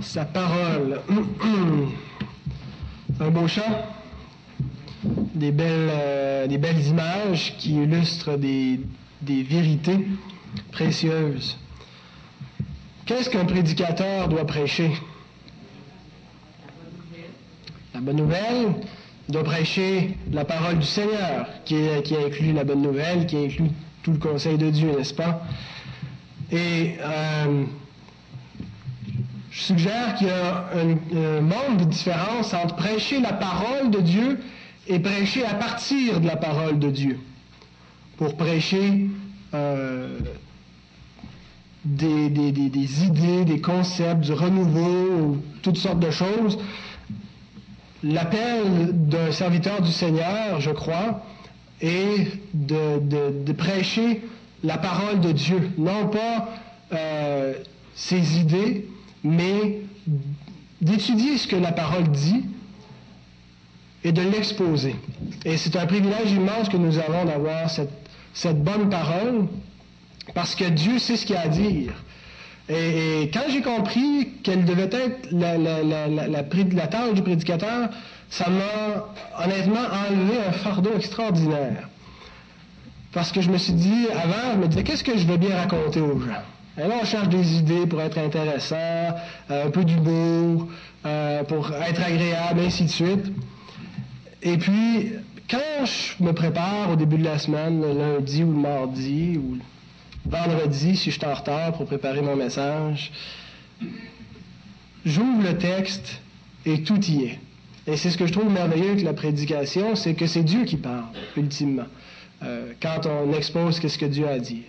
Sa parole. Un beau chant. Des belles, euh, images qui illustrent des, des vérités précieuses. Qu'est-ce qu'un prédicateur doit prêcher? La bonne nouvelle, il doit prêcher la parole du Seigneur, qui, qui inclut la bonne nouvelle, qui inclut tout le conseil de Dieu, n'est-ce pas? Et euh, je suggère qu'il y a un, monde de différence entre prêcher la parole de Dieu et prêcher à partir de la parole de Dieu. Pour prêcher euh, des, idées, des concepts, du renouveau, toutes sortes de choses. L'appel d'un serviteur du Seigneur, je crois, est de, prêcher la parole de Dieu, non pas euh, ses idées, mais d'étudier ce que la parole dit et de l'exposer. Et c'est un privilège immense que nous avons d'avoir cette, cette bonne parole parce que Dieu sait ce qu'il a à dire. Et, quand j'ai compris quelle devait être la, la, la, tâche du prédicateur, ça m'a honnêtement enlevé un fardeau extraordinaire. Parce que je me suis dit, avant, je me disais, qu'est-ce que je veux bien raconter aux gens? Et là, on cherche des idées pour être intéressant, euh, un peu d'humour, euh, pour être agréable, ainsi de suite. Et puis, quand je me prépare au début de la semaine, le lundi ou le mardi, ou vendredi, si je suis en retard pour préparer mon message, j'ouvre le texte et tout y est. Et c'est ce que je trouve merveilleux avec la prédication, c'est que c'est Dieu qui parle, ultimement, euh, quand on expose ce que Dieu a à dire.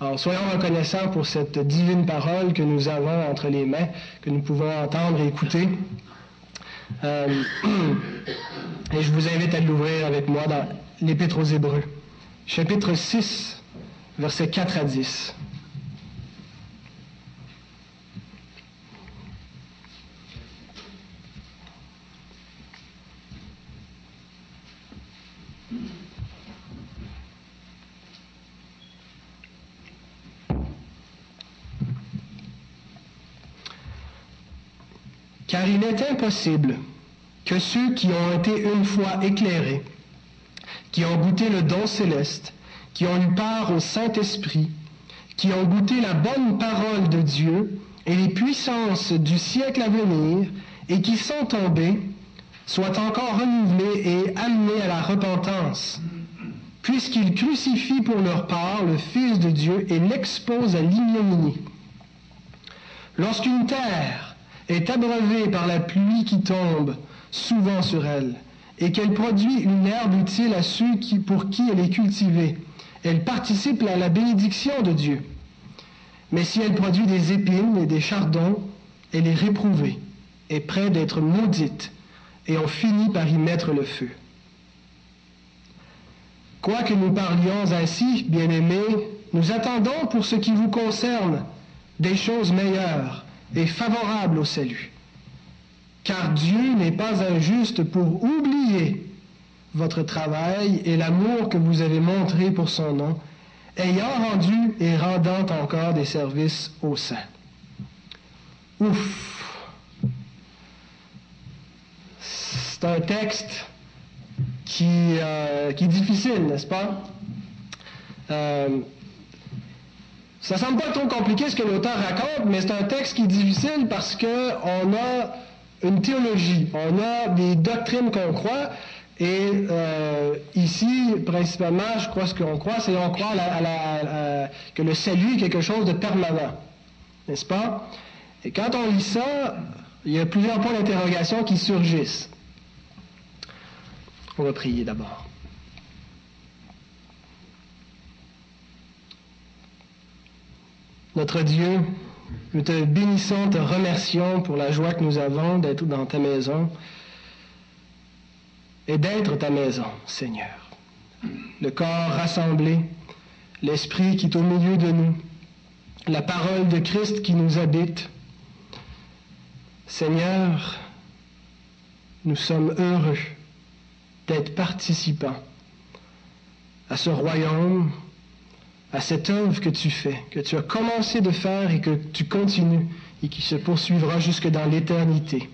Alors, soyons reconnaissants pour cette divine parole que nous avons entre les mains, que nous pouvons entendre et écouter. Euh, et je vous invite à l'ouvrir avec moi dans l'Épître aux Hébreux, chapitre 6, versets 4 à 10. Car il est impossible que ceux qui ont été une fois éclairés, qui ont goûté le don céleste, qui ont eu part au Saint-Esprit, qui ont goûté la bonne parole de Dieu et les puissances du siècle à venir, et qui sont tombés, soient encore renouvelés et amenés à la repentance, puisqu'ils crucifient pour leur part le Fils de Dieu et l'exposent à l'ignominie. Lorsqu'une terre est abreuvée par la pluie qui tombe souvent sur elle, et qu'elle produit une herbe utile à ceux qui, pour qui elle est cultivée, elle participe à la bénédiction de Dieu. Mais si elle produit des épines et des chardons, elle est réprouvée, et près d'être maudite, et on finit par y mettre le feu. Quoique nous parlions ainsi, bien-aimés, nous attendons pour ce qui vous concerne des choses meilleures et favorables au salut. Car Dieu n'est pas injuste pour oublier votre travail et l'amour que vous avez montré pour son nom, ayant rendu et rendant encore des services aux saints. Ouf! C'est un texte qui, euh, qui est difficile, n'est-ce pas? Euh, ça semble pas trop compliqué ce que l'auteur raconte, mais c'est un texte qui est difficile parce qu'on a une théologie, on a des doctrines qu'on croit, et euh, ici, principalement, je crois ce qu'on croit, c'est qu'on croit que le salut est quelque chose de permanent. N'est-ce pas? Et quand on lit ça, il y a plusieurs points d'interrogation qui surgissent. On va prier d'abord. Notre Dieu, nous te bénissons, te remercions pour la joie que nous avons d'être dans ta maison et d'être ta maison, Seigneur. Le corps rassemblé, l'Esprit qui est au milieu de nous, la parole de Christ qui nous habite. Seigneur, nous sommes heureux d'être participants à ce royaume, à cette œuvre que tu fais, que tu as commencé de faire et que tu continues et qui se poursuivra jusque dans l'éternité.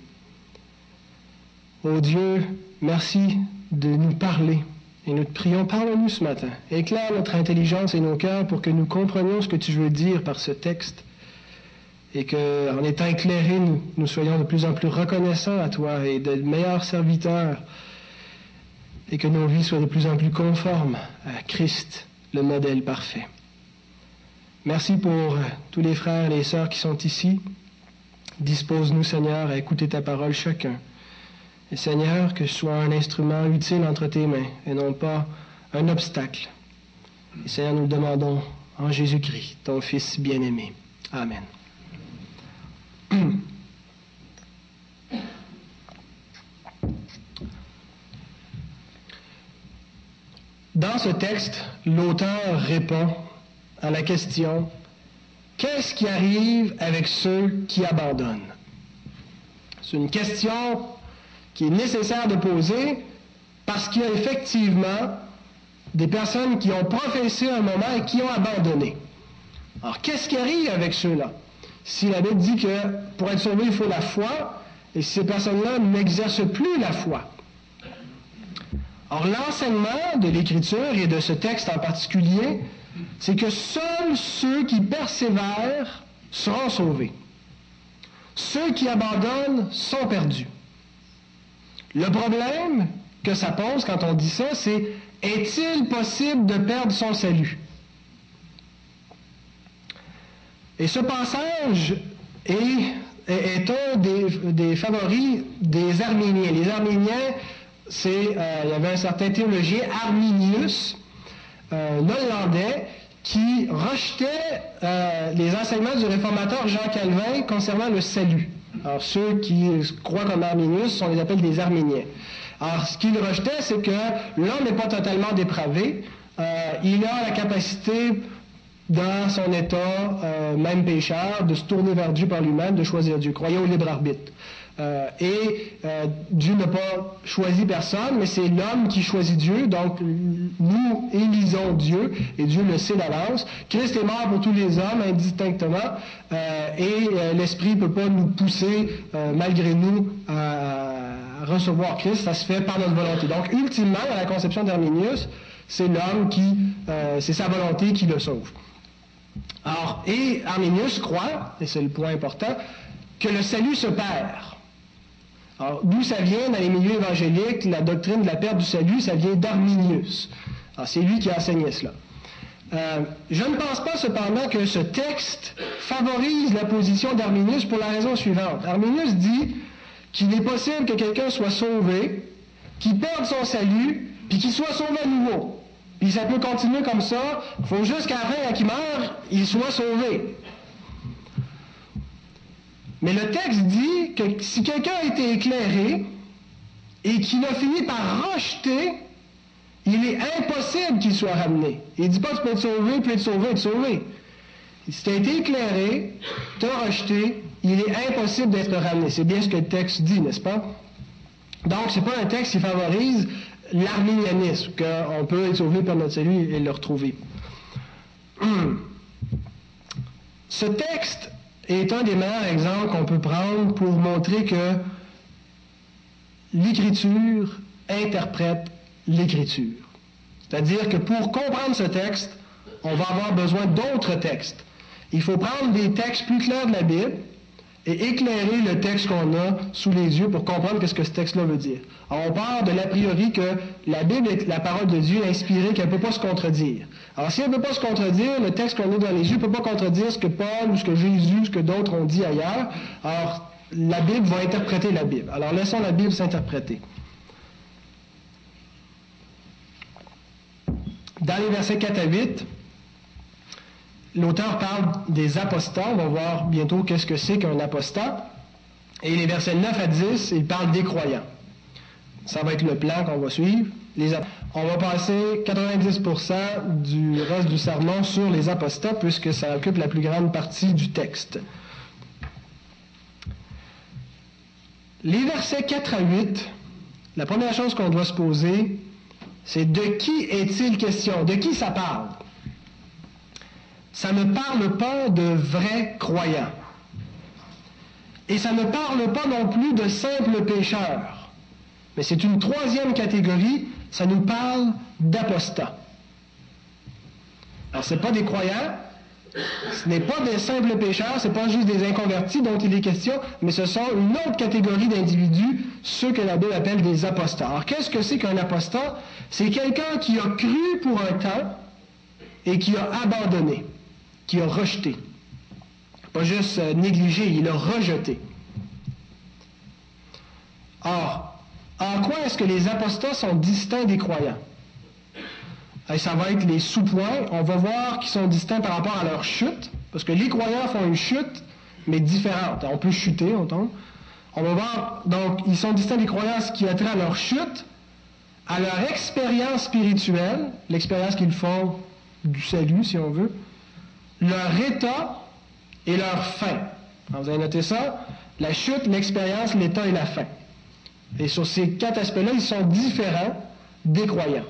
Ô Dieu, merci de nous parler. Et nous te prions, parle-nous ce matin. Éclaire notre intelligence et nos cœurs pour que nous comprenions ce que tu veux dire par ce texte. Et qu'en étant éclairés, nous, nous soyons de plus en plus reconnaissants à toi et de meilleurs serviteurs. Et que nos vies soient de plus en plus conformes à Christ le modèle parfait. Merci pour euh, tous les frères et les sœurs qui sont ici. Dispose-nous, Seigneur, à écouter ta parole chacun. Et Seigneur, que je sois un instrument utile entre tes mains et non pas un obstacle. Et Seigneur, nous le demandons en Jésus-Christ, ton Fils bien-aimé. Amen. Ce texte, l'auteur répond à la question Qu'est-ce qui arrive avec ceux qui abandonnent? C'est une question qui est nécessaire de poser parce qu'il y a effectivement des personnes qui ont professé un moment et qui ont abandonné. Alors, qu'est-ce qui arrive avec ceux-là? Si la Bible dit que pour être sauvé, il faut la foi, et si ces personnes-là n'exercent plus la foi, Or, l'enseignement de l'Écriture et de ce texte en particulier, c'est que seuls ceux qui persévèrent seront sauvés. Ceux qui abandonnent sont perdus. Le problème que ça pose quand on dit ça, c'est est-il possible de perdre son salut? Et ce passage est, un des, des, favoris des Arméniens. Les Arméniens c'est, euh, il y avait un certain théologien, Arminius, euh, hollandais, qui rejetait euh, les enseignements du réformateur Jean Calvin concernant le salut. Alors, ceux qui croient comme Arminius, on les appelle des Arméniens. Alors, ce qu'il rejetait, c'est que l'homme n'est pas totalement dépravé. il a la capacité, dans son état, même pécheur, de se tourner vers Dieu par lui-même, de choisir Dieu, croyant au libre arbitre. Euh, et euh, Dieu n'a pas choisi personne, mais c'est l'homme qui choisit Dieu. Donc, nous élisons Dieu, et Dieu le sait d'avance. Christ est mort pour tous les hommes, indistinctement, euh, et l'Esprit ne peut pas nous pousser, malgré nous, à recevoir Christ. Ça se fait par notre volonté. Donc, ultimement, dans la conception d'Arminius, c'est l'homme qui, c'est sa volonté qui le sauve. Alors, et Arminius croit, et c'est le point important, que le salut se perd. Alors, d'où ça vient dans les milieux évangéliques, la doctrine de la perte du salut, ça vient d'Arminius. Alors, c'est lui qui a enseigné cela. Euh, je ne pense pas cependant que ce texte favorise la position d'Arminius pour la raison suivante. Arminius dit qu'il est possible que quelqu'un soit sauvé, qu'il perde son salut, puis qu'il soit sauvé à nouveau. Puis ça peut continuer comme ça. Il faut juste qu'à la fin, quand il meurt, il soit sauvé. Mais le texte dit que si quelqu'un a été éclairé et qu'il a fini par rejeter, il est impossible qu'il soit ramené. Il ne dit pas tu peux être sauvé, puis être sauvé, être sauvé. Si tu as été éclairé, tu as rejeté, il est impossible d'être ramené. C'est bien ce que le texte dit, n'est-ce pas? Donc, ce n'est pas un texte qui favorise l'arménianisme, qu'on peut être sauvé par notre salut et le retrouver. Ce texte est un des meilleurs exemples qu'on peut prendre pour montrer que l'Écriture interprète l'Écriture. C'est-à-dire que pour comprendre ce texte, on va avoir besoin d'autres textes. Il faut prendre des textes plus clairs de la Bible et éclairer le texte qu'on a sous les yeux pour comprendre ce que ce texte-là veut dire. Alors, on part de l'a priori que la Bible est la parole de Dieu inspirée, qu'elle ne peut pas se contredire. Alors, si elle ne peut pas se contredire, le texte qu'on a dans les yeux ne peut pas contredire ce que Paul ou ce que Jésus, ce que d'autres ont dit ailleurs. Alors, la Bible va interpréter la Bible. Alors, laissons la Bible s'interpréter. Dans les versets 4 à 8, l'auteur parle des apostats. On va voir bientôt qu'est-ce que c'est qu'un apostat. Et les versets 9 à 10, il parle des croyants. Ça va être le plan qu'on va suivre. On va passer 90% du reste du sermon sur les apostats, puisque ça occupe la plus grande partie du texte. Les versets 4 à 8, la première chose qu'on doit se poser, c'est de qui est-il question? De qui ça parle? Ça ne parle pas de vrais croyants. Et ça ne parle pas non plus de simples pécheurs. Mais c'est une troisième catégorie, ça nous parle d'apostats. Alors, ce n'est pas des croyants, ce n'est pas des simples pécheurs, ce n'est pas juste des inconvertis dont il est question, mais ce sont une autre catégorie d'individus, ceux que la Bible appelle des apostats. Alors, qu'est-ce que c'est qu'un apostat? C'est quelqu'un qui a cru pour un temps et qui a abandonné, qui a rejeté. Pas juste négligé, il a rejeté. Or, en quoi est-ce que les apostats sont distincts des croyants? Et ça va être les sous-points. On va voir qu'ils sont distincts par rapport à leur chute, parce que les croyants font une chute, mais différente. On peut chuter, on tombe. On va voir, donc, ils sont distincts des croyants ce qui a trait à leur chute, à leur expérience spirituelle, l'expérience qu'ils font du salut, si on veut, leur état et leur fin. vous avez noté ça? La chute, l'expérience, l'état et la fin. Et sur ces quatre aspects-là, ils sont différents des croyants.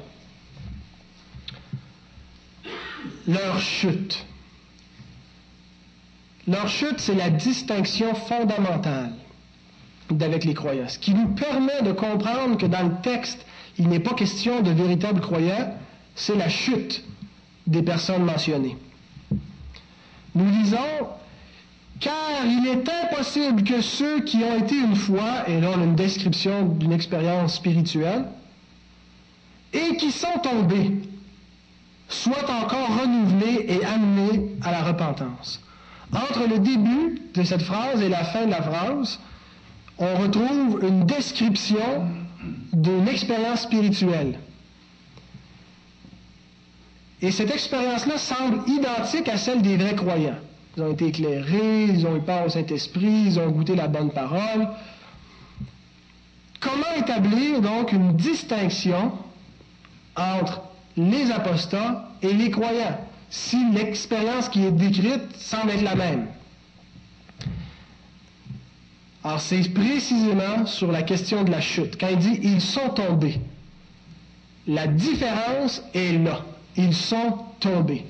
leur chute. Leur chute, c'est la distinction fondamentale d'avec les croyants. Ce qui nous permet de comprendre que dans le texte, il n'est pas question de véritables croyants, c'est la chute des personnes mentionnées. Nous lisons car il est impossible que ceux qui ont été une fois, et là on a une description d'une expérience spirituelle, et qui sont tombés, soit encore renouvelé et amené à la repentance. Entre le début de cette phrase et la fin de la phrase, on retrouve une description d'une expérience spirituelle. Et cette expérience-là semble identique à celle des vrais croyants. Ils ont été éclairés, ils ont eu part au Saint-Esprit, ils ont goûté la bonne parole. Comment établir donc une distinction entre les apostats et les croyants, si l'expérience qui est décrite semble être la même? Alors c'est précisément sur la question de la chute. Quand il dit ils sont tombés, la différence est là. Ils sont tombés.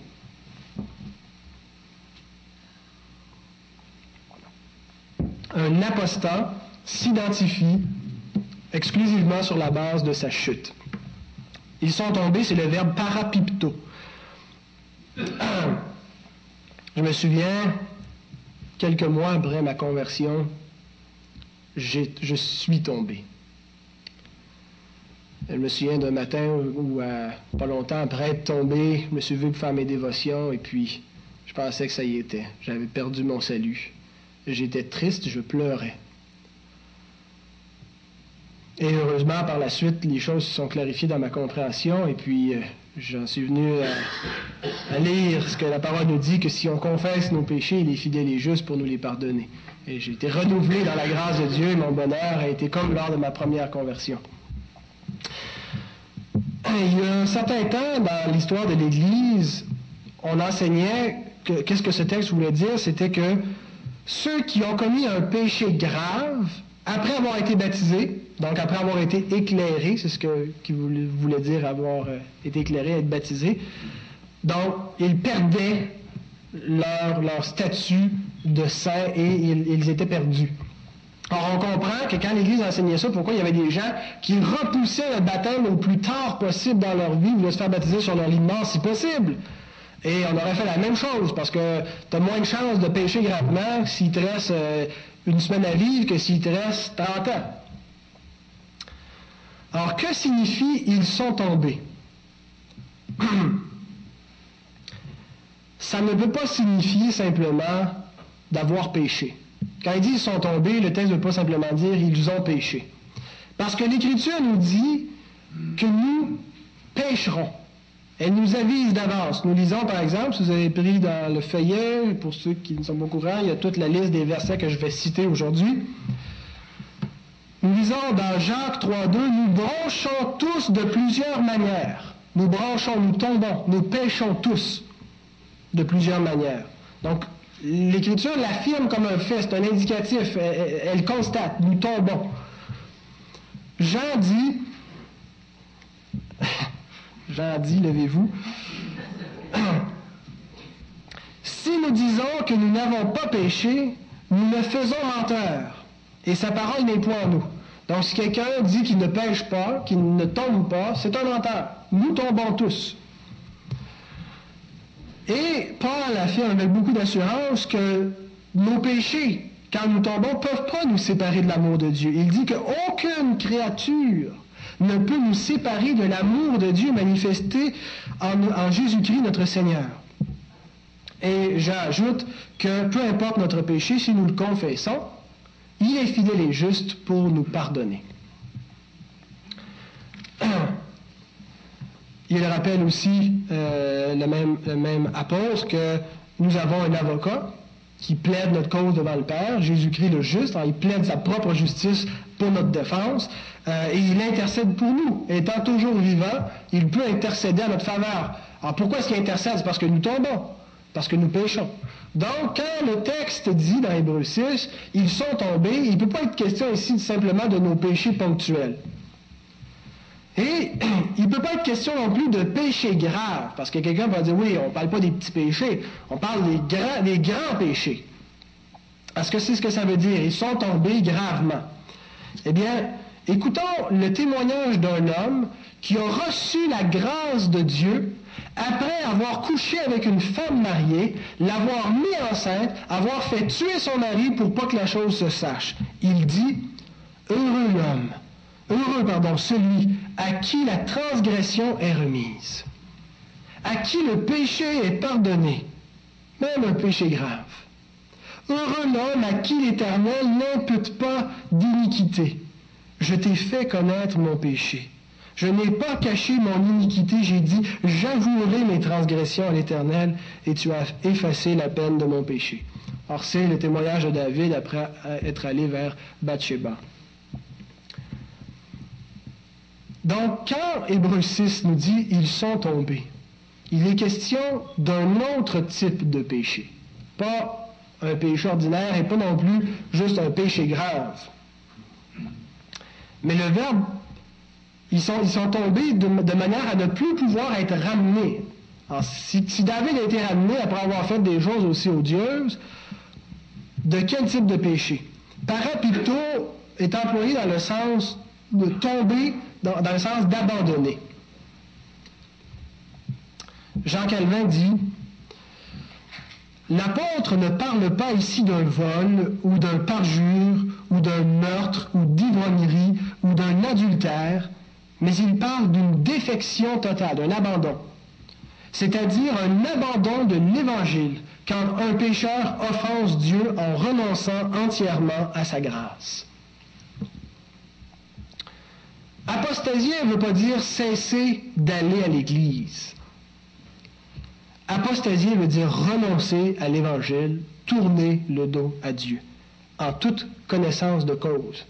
Un apostat s'identifie exclusivement sur la base de sa chute. Ils sont tombés, c'est le verbe parapipto. Je me souviens, quelques mois après ma conversion, je suis tombé. Je me souviens d'un matin où, euh, pas longtemps après être tombé, je me suis vu pour faire mes dévotions et puis je pensais que ça y était. J'avais perdu mon salut. J'étais triste, je pleurais. Et heureusement, par la suite, les choses se sont clarifiées dans ma compréhension et puis euh, j'en suis venu à, lire ce que la parole nous dit, que si on confesse nos péchés, il est fidèle et juste pour nous les pardonner. Et j'ai été renouvelé dans la grâce de Dieu et mon bonheur a été comme lors de ma première conversion. Il y a un certain temps, dans l'histoire de l'Église, on enseignait qu'est-ce que ce texte voulait dire, c'était que ceux qui ont commis un péché grave, après avoir été baptisés, donc après avoir été éclairés, c'est ce que, qui voulait dire avoir euh, été éclairé, être baptisé, donc ils perdaient leur, leur statut de saint et ils, étaient perdus. Or, on comprend que quand l'Église enseignait ça, pourquoi il y avait des gens qui repoussaient le baptême au plus tard possible dans leur vie, voulaient se faire baptiser sur leur lit de mort si possible. Et on aurait fait la même chose, parce que tu as moins de chances de pécher gravement s'il te reste euh, une semaine à vivre que s'il te reste 30 ans. Alors, que signifie ils sont tombés Ça ne peut pas signifier simplement d'avoir péché. Quand il dit ils sont tombés, le texte ne veut pas simplement dire ils ont péché. Parce que l'Écriture nous dit que nous pécherons. Elle nous avise d'avance. Nous lisons, par exemple, si vous avez pris dans le feuillet, pour ceux qui ne sont pas au courant, il y a toute la liste des versets que je vais citer aujourd'hui. Nous lisons dans Jacques 3.2, nous branchons tous de plusieurs manières. Nous branchons, nous tombons, nous péchons tous de plusieurs manières. Donc, l'Écriture l'affirme comme un fait, c'est un indicatif, elle, constate, nous tombons. Jean dit, Jean dit, levez-vous. Si nous disons que nous n'avons pas péché, nous le faisons menteur, et sa parole n'est point en nous. Donc si quelqu'un dit qu'il ne pêche pas, qu'il ne tombe pas, c'est un menteur. Nous tombons tous. Et Paul affirme avec beaucoup d'assurance que nos péchés, quand nous tombons, ne peuvent pas nous séparer de l'amour de Dieu. Il dit qu'aucune créature ne peut nous séparer de l'amour de Dieu manifesté en, Jésus-Christ notre Seigneur. Et j'ajoute que peu importe notre péché, si nous le confessons, il est fidèle et juste pour nous pardonner. Il rappelle aussi euh, le, même, le même apôtre que nous avons un avocat qui plaide notre cause devant le Père, Jésus-Christ le juste, il plaide sa propre justice pour notre défense, euh, et il intercède pour nous. Étant toujours vivant, il peut intercéder à notre faveur. Alors pourquoi est-ce qu'il intercède? C'est parce que nous tombons, parce que nous péchons. Donc, quand le texte dit dans Hébreu 6, ils sont tombés, il ne peut pas être question ici simplement de nos péchés ponctuels. Et il ne peut pas être question non plus de péché grave, parce que quelqu'un va dire, oui, on ne parle pas des petits péchés, on parle des grands, des grands péchés. Est-ce que c'est ce que ça veut dire? Ils sont tombés gravement. Eh bien, écoutons le témoignage d'un homme qui a reçu la grâce de Dieu après avoir couché avec une femme mariée, l'avoir mis enceinte, avoir fait tuer son mari pour pas que la chose se sache. Il dit, Heureux l'homme Heureux, pardon, celui à qui la transgression est remise, à qui le péché est pardonné, même un péché grave. Heureux l'homme à qui l'Éternel n'impute pas d'iniquité. Je t'ai fait connaître mon péché. Je n'ai pas caché mon iniquité, j'ai dit, j'avouerai mes transgressions à l'Éternel, et tu as effacé la peine de mon péché. Or, c'est le témoignage de David après être allé vers Bathsheba. Donc, quand Hébreu 6 nous dit ils sont tombés, il est question d'un autre type de péché. Pas un péché ordinaire et pas non plus juste un péché grave. Mais le verbe, ils sont, tombés de, manière à ne plus pouvoir être ramenés. Si, si, David a été ramené après avoir fait des choses aussi odieuses, de quel type de péché? Parapicto est employé dans le sens de tomber dans, le sens d'abandonner. Jean Calvin dit L'apôtre ne parle pas ici d'un vol ou d'un parjure ou d'un meurtre ou d'ivrognerie ou d'un adultère, mais il parle d'une défection totale, d'un abandon. C'est-à-dire un abandon de l'Évangile quand un pécheur offense Dieu en renonçant entièrement à sa grâce. Apostasier ne veut pas dire cesser d'aller à l'Église. Apostasier veut dire renoncer à l'Évangile, tourner le dos à Dieu, en toute connaissance de cause.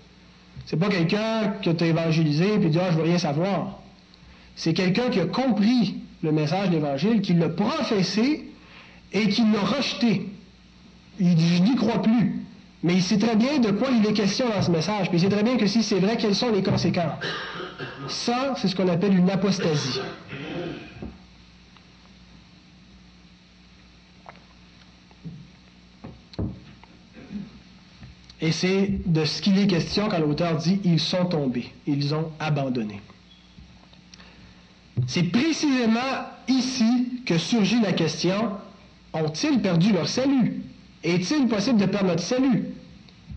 C'est pas quelqu'un qui t'a évangélisé et puis dit ah, je veux rien savoir. C'est quelqu'un qui a compris le message de l'Évangile, qui l'a professé et qui l'a rejeté. Il dit je n'y crois plus. Mais il sait très bien de quoi il est question dans ce message. Puis il sait très bien que si c'est vrai, quelles sont les conséquences. Ça, c'est ce qu'on appelle une apostasie. Et c'est de ce qu'il est question quand l'auteur dit ils sont tombés, ils ont abandonné. C'est précisément ici que surgit la question ont-ils perdu leur salut? Est-il possible de perdre notre salut?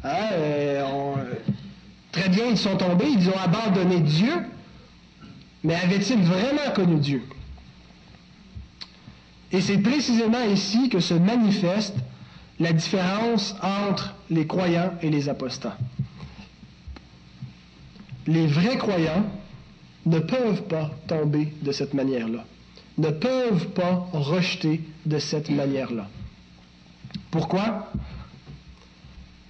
Hein, euh, très bien, ils sont tombés, ils ont abandonné Dieu, mais avaient-ils vraiment connu Dieu? Et c'est précisément ici que se manifeste la différence entre les croyants et les apostats. Les vrais croyants ne peuvent pas tomber de cette manière-là, ne peuvent pas rejeter de cette manière-là. Pourquoi?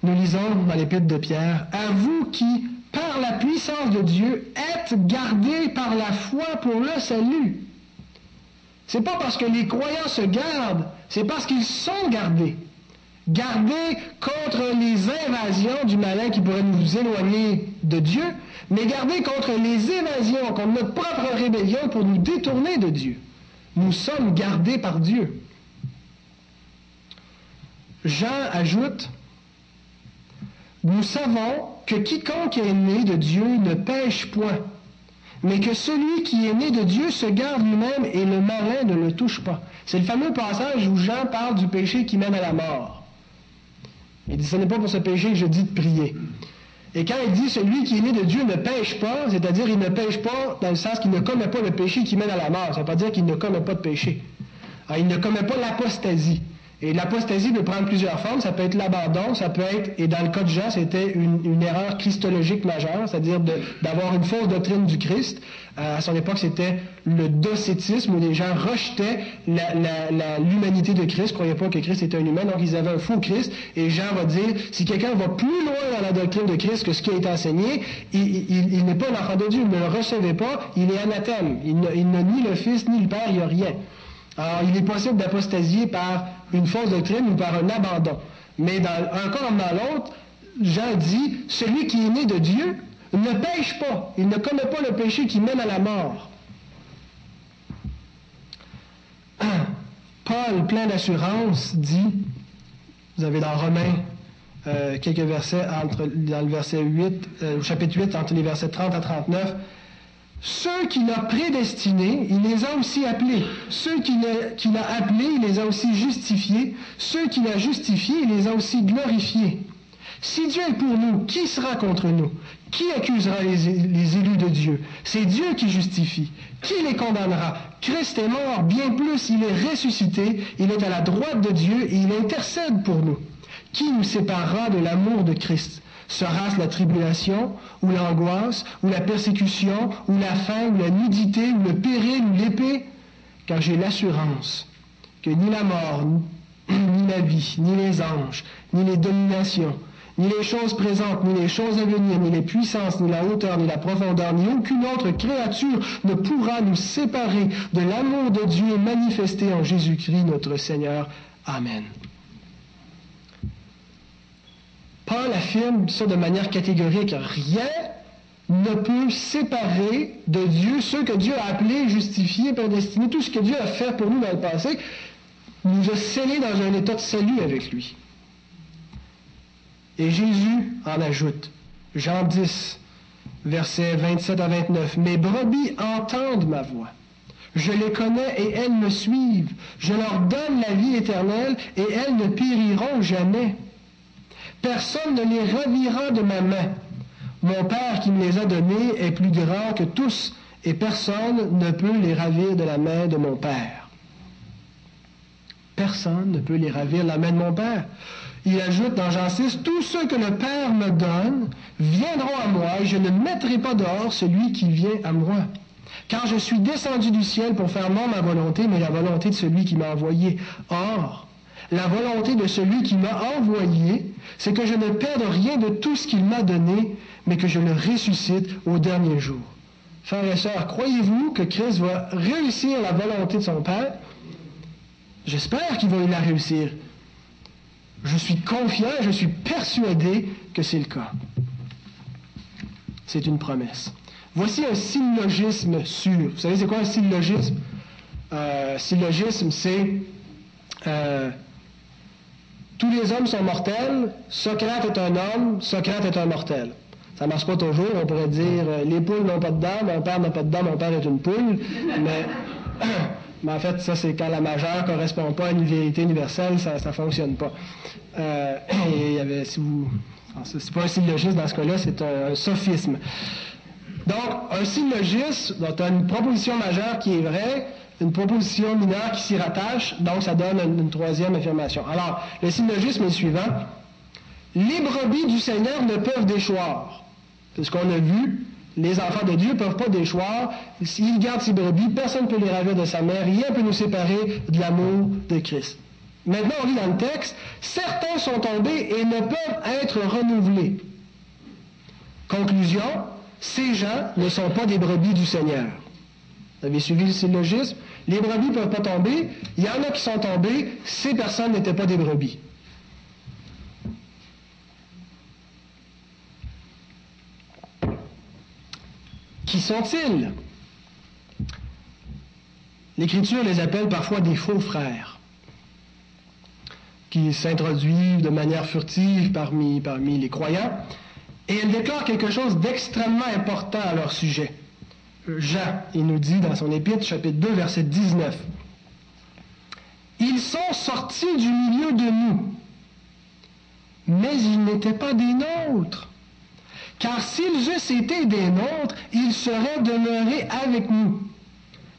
Nous lisons dans l'épître de Pierre, à vous qui, par la puissance de Dieu, êtes gardés par la foi pour le salut. C'est pas parce que les croyants se gardent, c'est parce qu'ils sont gardés. Gardés contre les invasions du malin qui pourrait nous éloigner de Dieu, mais gardés contre les évasions, contre notre propre rébellion pour nous détourner de Dieu. Nous sommes gardés par Dieu. Jean ajoute, Nous savons que quiconque est né de Dieu ne pêche point, mais que celui qui est né de Dieu se garde lui-même et le malin ne le touche pas. C'est le fameux passage où Jean parle du péché qui mène à la mort. Il dit, ce n'est pas pour ce péché que je dis de prier. Et quand il dit celui qui est né de Dieu ne pêche pas, c'est-à-dire il ne pêche pas dans le sens qu'il ne commet pas le péché qui mène à la mort. Ça ne veut pas dire qu'il ne commet pas de péché. Alors, il ne commet pas l'apostasie. Et l'apostasie peut prendre plusieurs formes. Ça peut être l'abandon, ça peut être, et dans le cas de Jean, c'était une, erreur christologique majeure, c'est-à-dire d'avoir une fausse doctrine du Christ. Euh, à son époque, c'était le docétisme où les gens rejetaient l'humanité de Christ, ne croyaient pas que Christ était un humain, donc ils avaient un faux Christ. Et Jean va dire, si quelqu'un va plus loin dans la doctrine de Christ que ce qui a été enseigné, il, n'est pas l'enfant de Dieu, il ne le recevait pas, il est anathème. Il n'a ni le Fils ni le Père, il n'y a rien. Alors, il est possible d'apostasier par une fausse doctrine ou par un abandon. Mais dans un comme dans l'autre, Jean dit, celui qui est né de Dieu ne pêche pas, il ne commet pas le péché qui mène à la mort. Paul, plein d'assurance, dit, vous avez dans Romains euh, quelques versets entre, dans le verset 8, euh, chapitre 8, entre les versets 30 à 39, ceux qu'il a prédestinés, il les a aussi appelés. Ceux qu'il a, appelés, il les a aussi justifiés. Ceux qu'il a justifiés, il les a aussi glorifiés. Si Dieu est pour nous, qui sera contre nous? Qui accusera les, élus de Dieu? C'est Dieu qui justifie. Qui les condamnera? Christ est mort, bien plus, il est ressuscité, il est à la droite de Dieu et il intercède pour nous. Qui nous séparera de l'amour de Christ? Sera-ce la tribulation, ou l'angoisse, ou la persécution, ou la faim, ou la nudité, ou le péril, ou l'épée Car j'ai l'assurance que ni la mort, ni la vie, ni les anges, ni les dominations, ni les choses présentes, ni les choses à venir, ni les puissances, ni la hauteur, ni la profondeur, ni aucune autre créature ne pourra nous séparer de l'amour de Dieu manifesté en Jésus-Christ notre Seigneur. Amen. Paul affirme ça de manière catégorique. Rien ne peut séparer de Dieu ceux que Dieu a appelés, justifiés, prédestinés, tout ce que Dieu a fait pour nous dans le passé, nous a scellés dans un état de salut avec lui. Et Jésus en ajoute, Jean 10, versets 27 à 29, Mes brebis entendent ma voix. Je les connais et elles me suivent. Je leur donne la vie éternelle et elles ne périront jamais. Personne ne les ravira de ma main. Mon Père qui me les a donnés est plus grand que tous, et personne ne peut les ravir de la main de mon Père. Personne ne peut les ravir de la main de mon Père. Il ajoute dans Jean 6, Tous ceux que le Père me donne viendront à moi, et je ne mettrai pas dehors celui qui vient à moi. Car je suis descendu du ciel pour faire non ma volonté, mais la volonté de celui qui m'a envoyé. Or, la volonté de celui qui m'a envoyé, c'est que je ne perde rien de tout ce qu'il m'a donné, mais que je le ressuscite au dernier jour. Frères et sœurs, croyez-vous que Christ va réussir la volonté de son Père? J'espère qu'il va la réussir. Je suis confiant, je suis persuadé que c'est le cas. C'est une promesse. Voici un syllogisme sûr. Vous savez, c'est quoi un syllogisme? Euh, syllogisme, c'est euh, tous les hommes sont mortels, Socrate est un homme, Socrate est un mortel. Ça marche pas toujours, on pourrait dire euh, les poules n'ont pas de dents, mon père n'a pas de dents, mon père est une poule, mais, en fait, ça c'est quand la majeure correspond pas à une vérité universelle, ça ne fonctionne pas. Euh, et il y avait, si vous. C'est pas un syllogisme dans ce cas-là, c'est un, sophisme. Donc, un syllogisme, tu as une proposition majeure qui est vraie, une proposition mineure qui s'y rattache, donc ça donne une, troisième affirmation. Alors, le syllogisme est suivant. Les brebis du Seigneur ne peuvent déchoir. C'est ce qu'on a vu. Les enfants de Dieu ne peuvent pas déchoir. S'ils gardent ces brebis, personne ne peut les ravir de sa mère. Rien ne peut nous séparer de l'amour de Christ. Maintenant, on lit dans le texte, certains sont tombés et ne peuvent être renouvelés. Conclusion, ces gens ne sont pas des brebis du Seigneur. Vous avez suivi le syllogisme? Les brebis ne peuvent pas tomber. Il y en a qui sont tombés. Ces personnes n'étaient pas des brebis. Qui sont-ils? L'Écriture les appelle parfois des faux frères. qui s'introduit de manière furtive parmi, parmi les croyants. Et elle déclare quelque chose d'extrêmement important à leur sujet. Jean, il nous dit dans son épître, chapitre 2, verset 19. Ils sont sortis du milieu de nous, mais ils n'étaient pas des nôtres. Car s'ils eussent été des nôtres, ils seraient demeurés avec nous.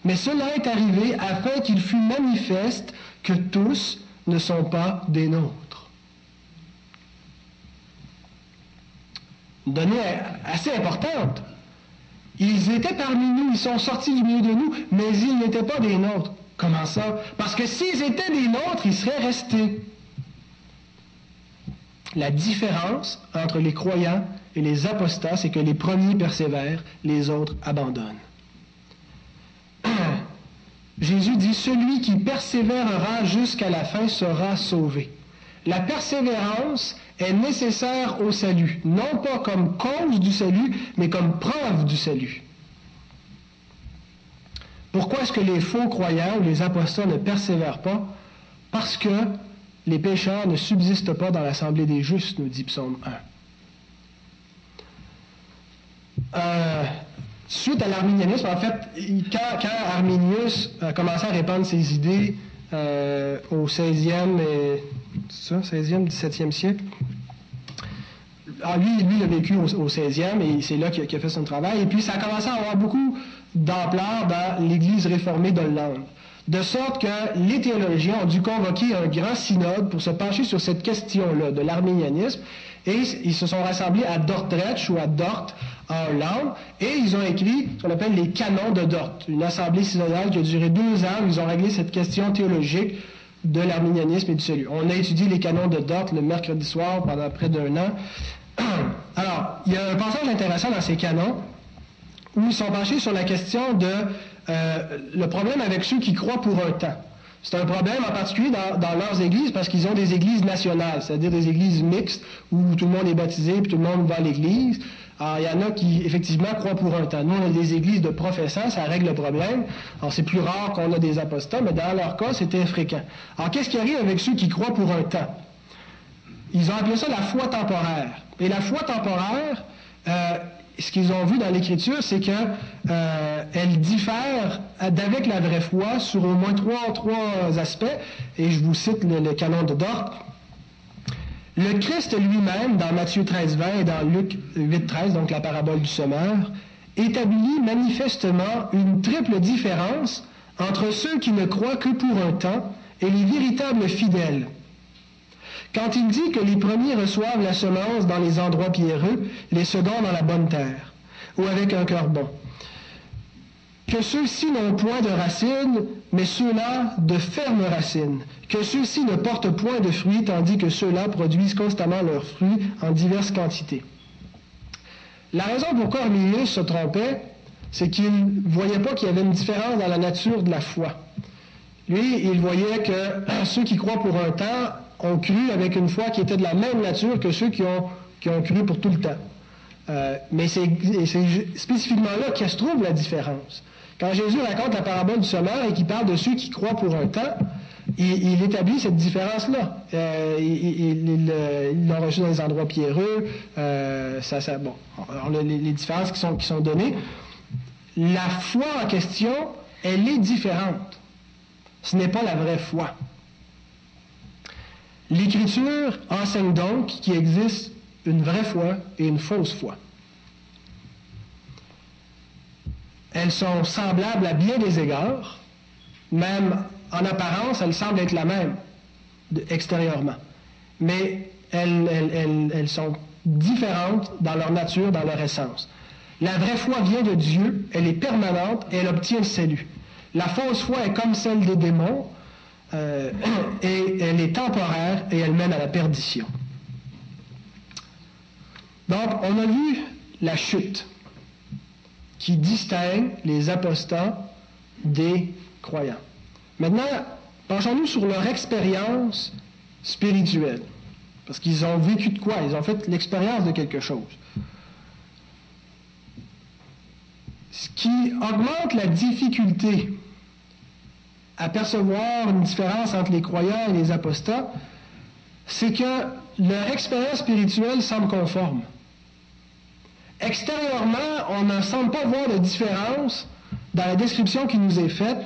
Mais cela est arrivé afin qu'il fût manifeste que tous ne sont pas des nôtres. Une donnée assez importante. Ils étaient parmi nous, ils sont sortis du milieu de nous, mais ils n'étaient pas des nôtres. Comment ça? Parce que s'ils étaient des nôtres, ils seraient restés. La différence entre les croyants et les apostats, c'est que les premiers persévèrent, les autres abandonnent. Jésus dit, celui qui persévérera jusqu'à la fin sera sauvé. La persévérance est nécessaire au salut, non pas comme cause du salut, mais comme preuve du salut. Pourquoi est-ce que les faux croyants ou les apostats ne persévèrent pas? Parce que les pécheurs ne subsistent pas dans l'assemblée des justes, nous dit Psaume 1. Euh, suite à l'arminianisme, en fait, quand, Arminius a commencé à répandre ses idées euh, au 16e et 16e, 17e siècle, ah, lui, lui, il a vécu au, 16e et c'est là qu'il a, fait son travail. Et puis, ça a commencé à avoir beaucoup d'ampleur dans l'Église réformée de Hollande. De sorte que les théologiens ont dû convoquer un grand synode pour se pencher sur cette question-là de l'arménianisme. Et ils se sont rassemblés à Dordrecht ou à Dort en Hollande et ils ont écrit ce qu'on appelle les canons de Dort, une assemblée synodale qui a duré deux ans ils ont réglé cette question théologique de l'arménianisme et du salut. On a étudié les canons de Dort le mercredi soir pendant près d'un an. Alors, il y a un passage intéressant dans ces canons où ils sont penchés sur la question de euh, le problème avec ceux qui croient pour un temps. C'est un problème en particulier dans, leurs églises parce qu'ils ont des églises nationales, c'est-à-dire des églises mixtes où tout le monde est baptisé et tout le monde va à l'église. Alors, il y en a qui, effectivement, croient pour un temps. Nous, on a des églises de professants, ça règle le problème. Alors, c'est plus rare qu'on a des apostats, mais dans leur cas, c'était fréquent. Alors, qu'est-ce qui arrive avec ceux qui croient pour un temps? Ils ont appelé ça la foi temporaire. Et la foi temporaire, euh, ce qu'ils ont vu dans l'Écriture, c'est qu'elle euh, diffère d'avec la vraie foi sur au moins trois, trois aspects. Et je vous cite le, canon de Dort. Le Christ lui-même, dans Matthieu 13, 20 et dans Luc 8, 13, donc la parabole du semeur, établit manifestement une triple différence entre ceux qui ne croient que pour un temps et les véritables fidèles quand il dit que les premiers reçoivent la semence dans les endroits pierreux, les seconds dans la bonne terre, ou avec un cœur bon. Que ceux-ci n'ont point de racines, mais ceux-là de fermes racines. Que ceux-ci ne portent point de fruits, tandis que ceux-là produisent constamment leurs fruits en diverses quantités. La raison pourquoi Arminius se trompait, c'est qu'il ne voyait pas qu'il y avait une différence dans la nature de la foi. Lui, il voyait que ceux qui croient pour un temps ont cru avec une foi qui était de la même nature que ceux qui ont, qui ont cru pour tout le temps. Euh, mais c'est spécifiquement là que se trouve la différence. Quand Jésus raconte la parabole du semeur et qu'il parle de ceux qui croient pour un temps, il, établit cette différence-là. Euh, il l'a reçu dans les endroits pierreux. Euh, ça, bon, les, les, différences qui sont, qui sont données. La foi en question, elle est différente. Ce n'est pas la vraie foi. L'Écriture enseigne donc qu'il existe une vraie foi et une fausse foi. Elles sont semblables à bien des égards, même en apparence, elles semblent être la même extérieurement. Mais elles, sont différentes dans leur nature, dans leur essence. La vraie foi vient de Dieu, elle est permanente et elle obtient le salut. La fausse foi est comme celle des démons, euh, et elle est temporaire et elle mène à la perdition. Donc, on a vu la chute qui distingue les apostats des croyants. Maintenant, penchons-nous sur leur expérience spirituelle. Parce qu'ils ont vécu de quoi? Ils ont fait l'expérience de quelque chose. Ce qui augmente la difficulté à percevoir une différence entre les croyants et les apostats, c'est que leur expérience spirituelle semble conforme. Extérieurement, on ne semble pas voir de différence dans la description qui nous est faite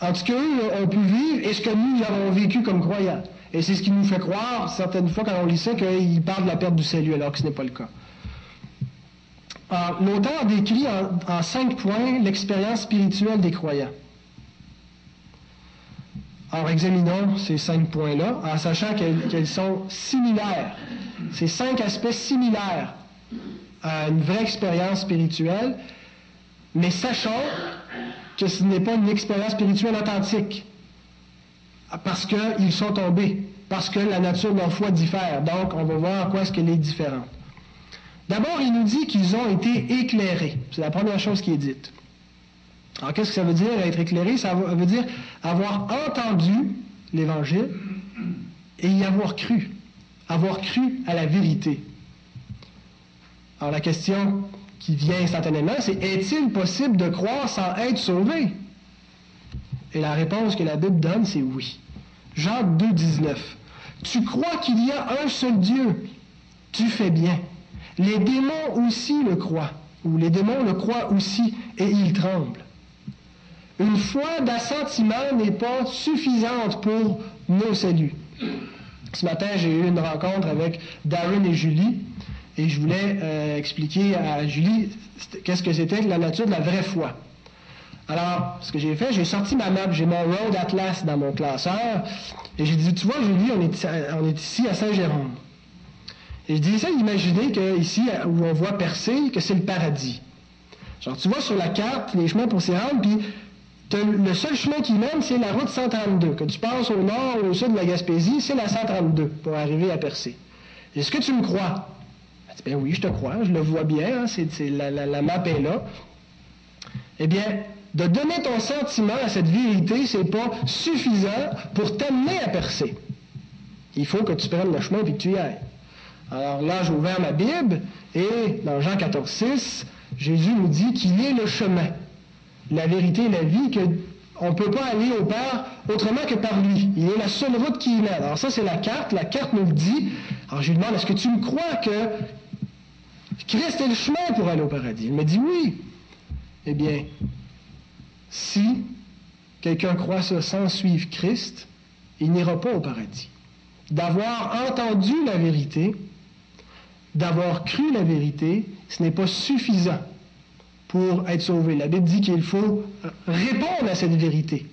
entre ce qu'eux ont pu vivre et ce que nous avons vécu comme croyants. Et c'est ce qui nous fait croire, certaines fois, quand on lit ça, qu'ils parlent de la perte du salut, alors que ce n'est pas le cas. L'auteur décrit en, cinq points l'expérience spirituelle des croyants. Alors, examinons ces cinq points-là en sachant qu'elles sont similaires. Ces cinq aspects similaires à une vraie expérience spirituelle, mais sachant que ce n'est pas une expérience spirituelle authentique, parce qu'ils sont tombés, parce que la nature de leur foi diffère. Donc, on va voir en quoi est-ce qu'elle est différente. D'abord, il nous dit qu'ils ont été éclairés. C'est la première chose qui est dite. Alors, qu'est-ce que ça veut dire être éclairé? Ça veut dire avoir entendu l'Évangile et y avoir cru. Avoir cru à la vérité. Alors, la question qui vient instantanément, c'est est-il possible de croire sans être sauvé? Et la réponse que la Bible donne, c'est oui. Jean 2, 19. Tu crois qu'il y a un seul Dieu. Tu fais bien. Les démons aussi le croient, ou les démons le croient aussi, et ils tremblent. Une foi d'assentiment n'est pas suffisante pour nos saluts. Ce matin, j'ai eu une rencontre avec Darren et Julie, et je voulais euh, expliquer à Julie qu'est-ce que c'était la nature de la vraie foi. Alors, ce que j'ai fait, j'ai sorti ma map, j'ai mon Road Atlas dans mon classeur, et j'ai dit, tu vois, Julie, on est, on est ici à Saint-Jérôme. Et je dis, ça, imaginez qu'ici, où on voit percer, que c'est le paradis. Genre, tu vois sur la carte les chemins pour s'y rendre, puis le seul chemin qui mène, c'est la route 132. Que tu passes au nord ou au sud de la Gaspésie, c'est la 132 pour arriver à Percé. Est-ce que tu me crois? Ben oui, je te crois, je le vois bien, hein, la, map est là. Eh bien, de donner ton sentiment à cette vérité, c'est pas suffisant pour t'amener à percer. Il faut que tu prennes le chemin et que tu y ailles. Alors là, j'ai ouvert ma Bible et dans Jean 14, 6, Jésus nous dit qu'il est le chemin, la vérité et la vie, qu'on ne peut pas aller au Père autrement que par lui. Il est la seule route qui mène. Alors ça, c'est la carte. La carte nous le dit. Alors je lui demande, est-ce que tu me crois que Christ est le chemin pour aller au paradis? Il me dit oui. Eh bien, si quelqu'un croit ça sans suivre Christ, il n'ira pas au paradis. D'avoir entendu la vérité, d'avoir cru la vérité, ce n'est pas suffisant pour être sauvé. La Bible dit qu'il faut répondre à cette vérité.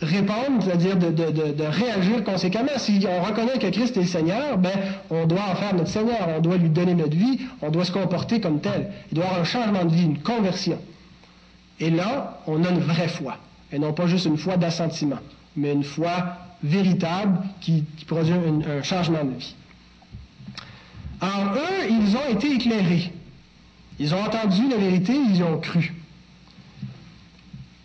Répondre, c'est-à-dire de, réagir conséquemment. Si on reconnaît que Christ est le Seigneur, ben, on doit en faire notre Seigneur, on doit lui donner notre vie, on doit se comporter comme tel. Il doit y avoir un changement de vie, une conversion. Et là, on a une vraie foi, et non pas juste une foi d'assentiment, mais une foi véritable qui, produit un changement de vie. Alors eux, ils ont été éclairés. Ils ont entendu la vérité, ils y ont cru.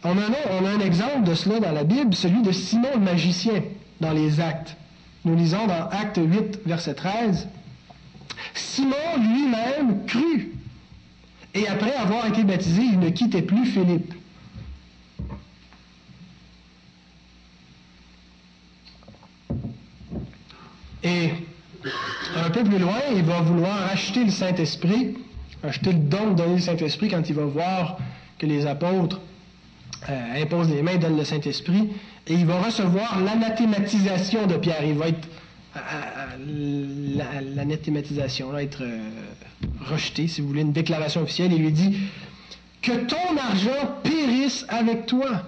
On a, un exemple de cela dans la Bible, celui de Simon le magicien dans les Actes. Nous lisons dans Acte 8, verset 13. Simon lui-même crut, et après avoir été baptisé, il ne quittait plus Philippe. Et un peu plus loin, il va vouloir acheter le Saint-Esprit, acheter le don de donner le Saint-Esprit quand il va voir que les apôtres euh, imposent les mains, donnent le Saint-Esprit, et il va recevoir l'anathématisation de Pierre. Il va être euh, euh, l'anathématisation, va être rejeté, si vous voulez, une déclaration officielle. Il lui dit que ton argent périsse avec toi,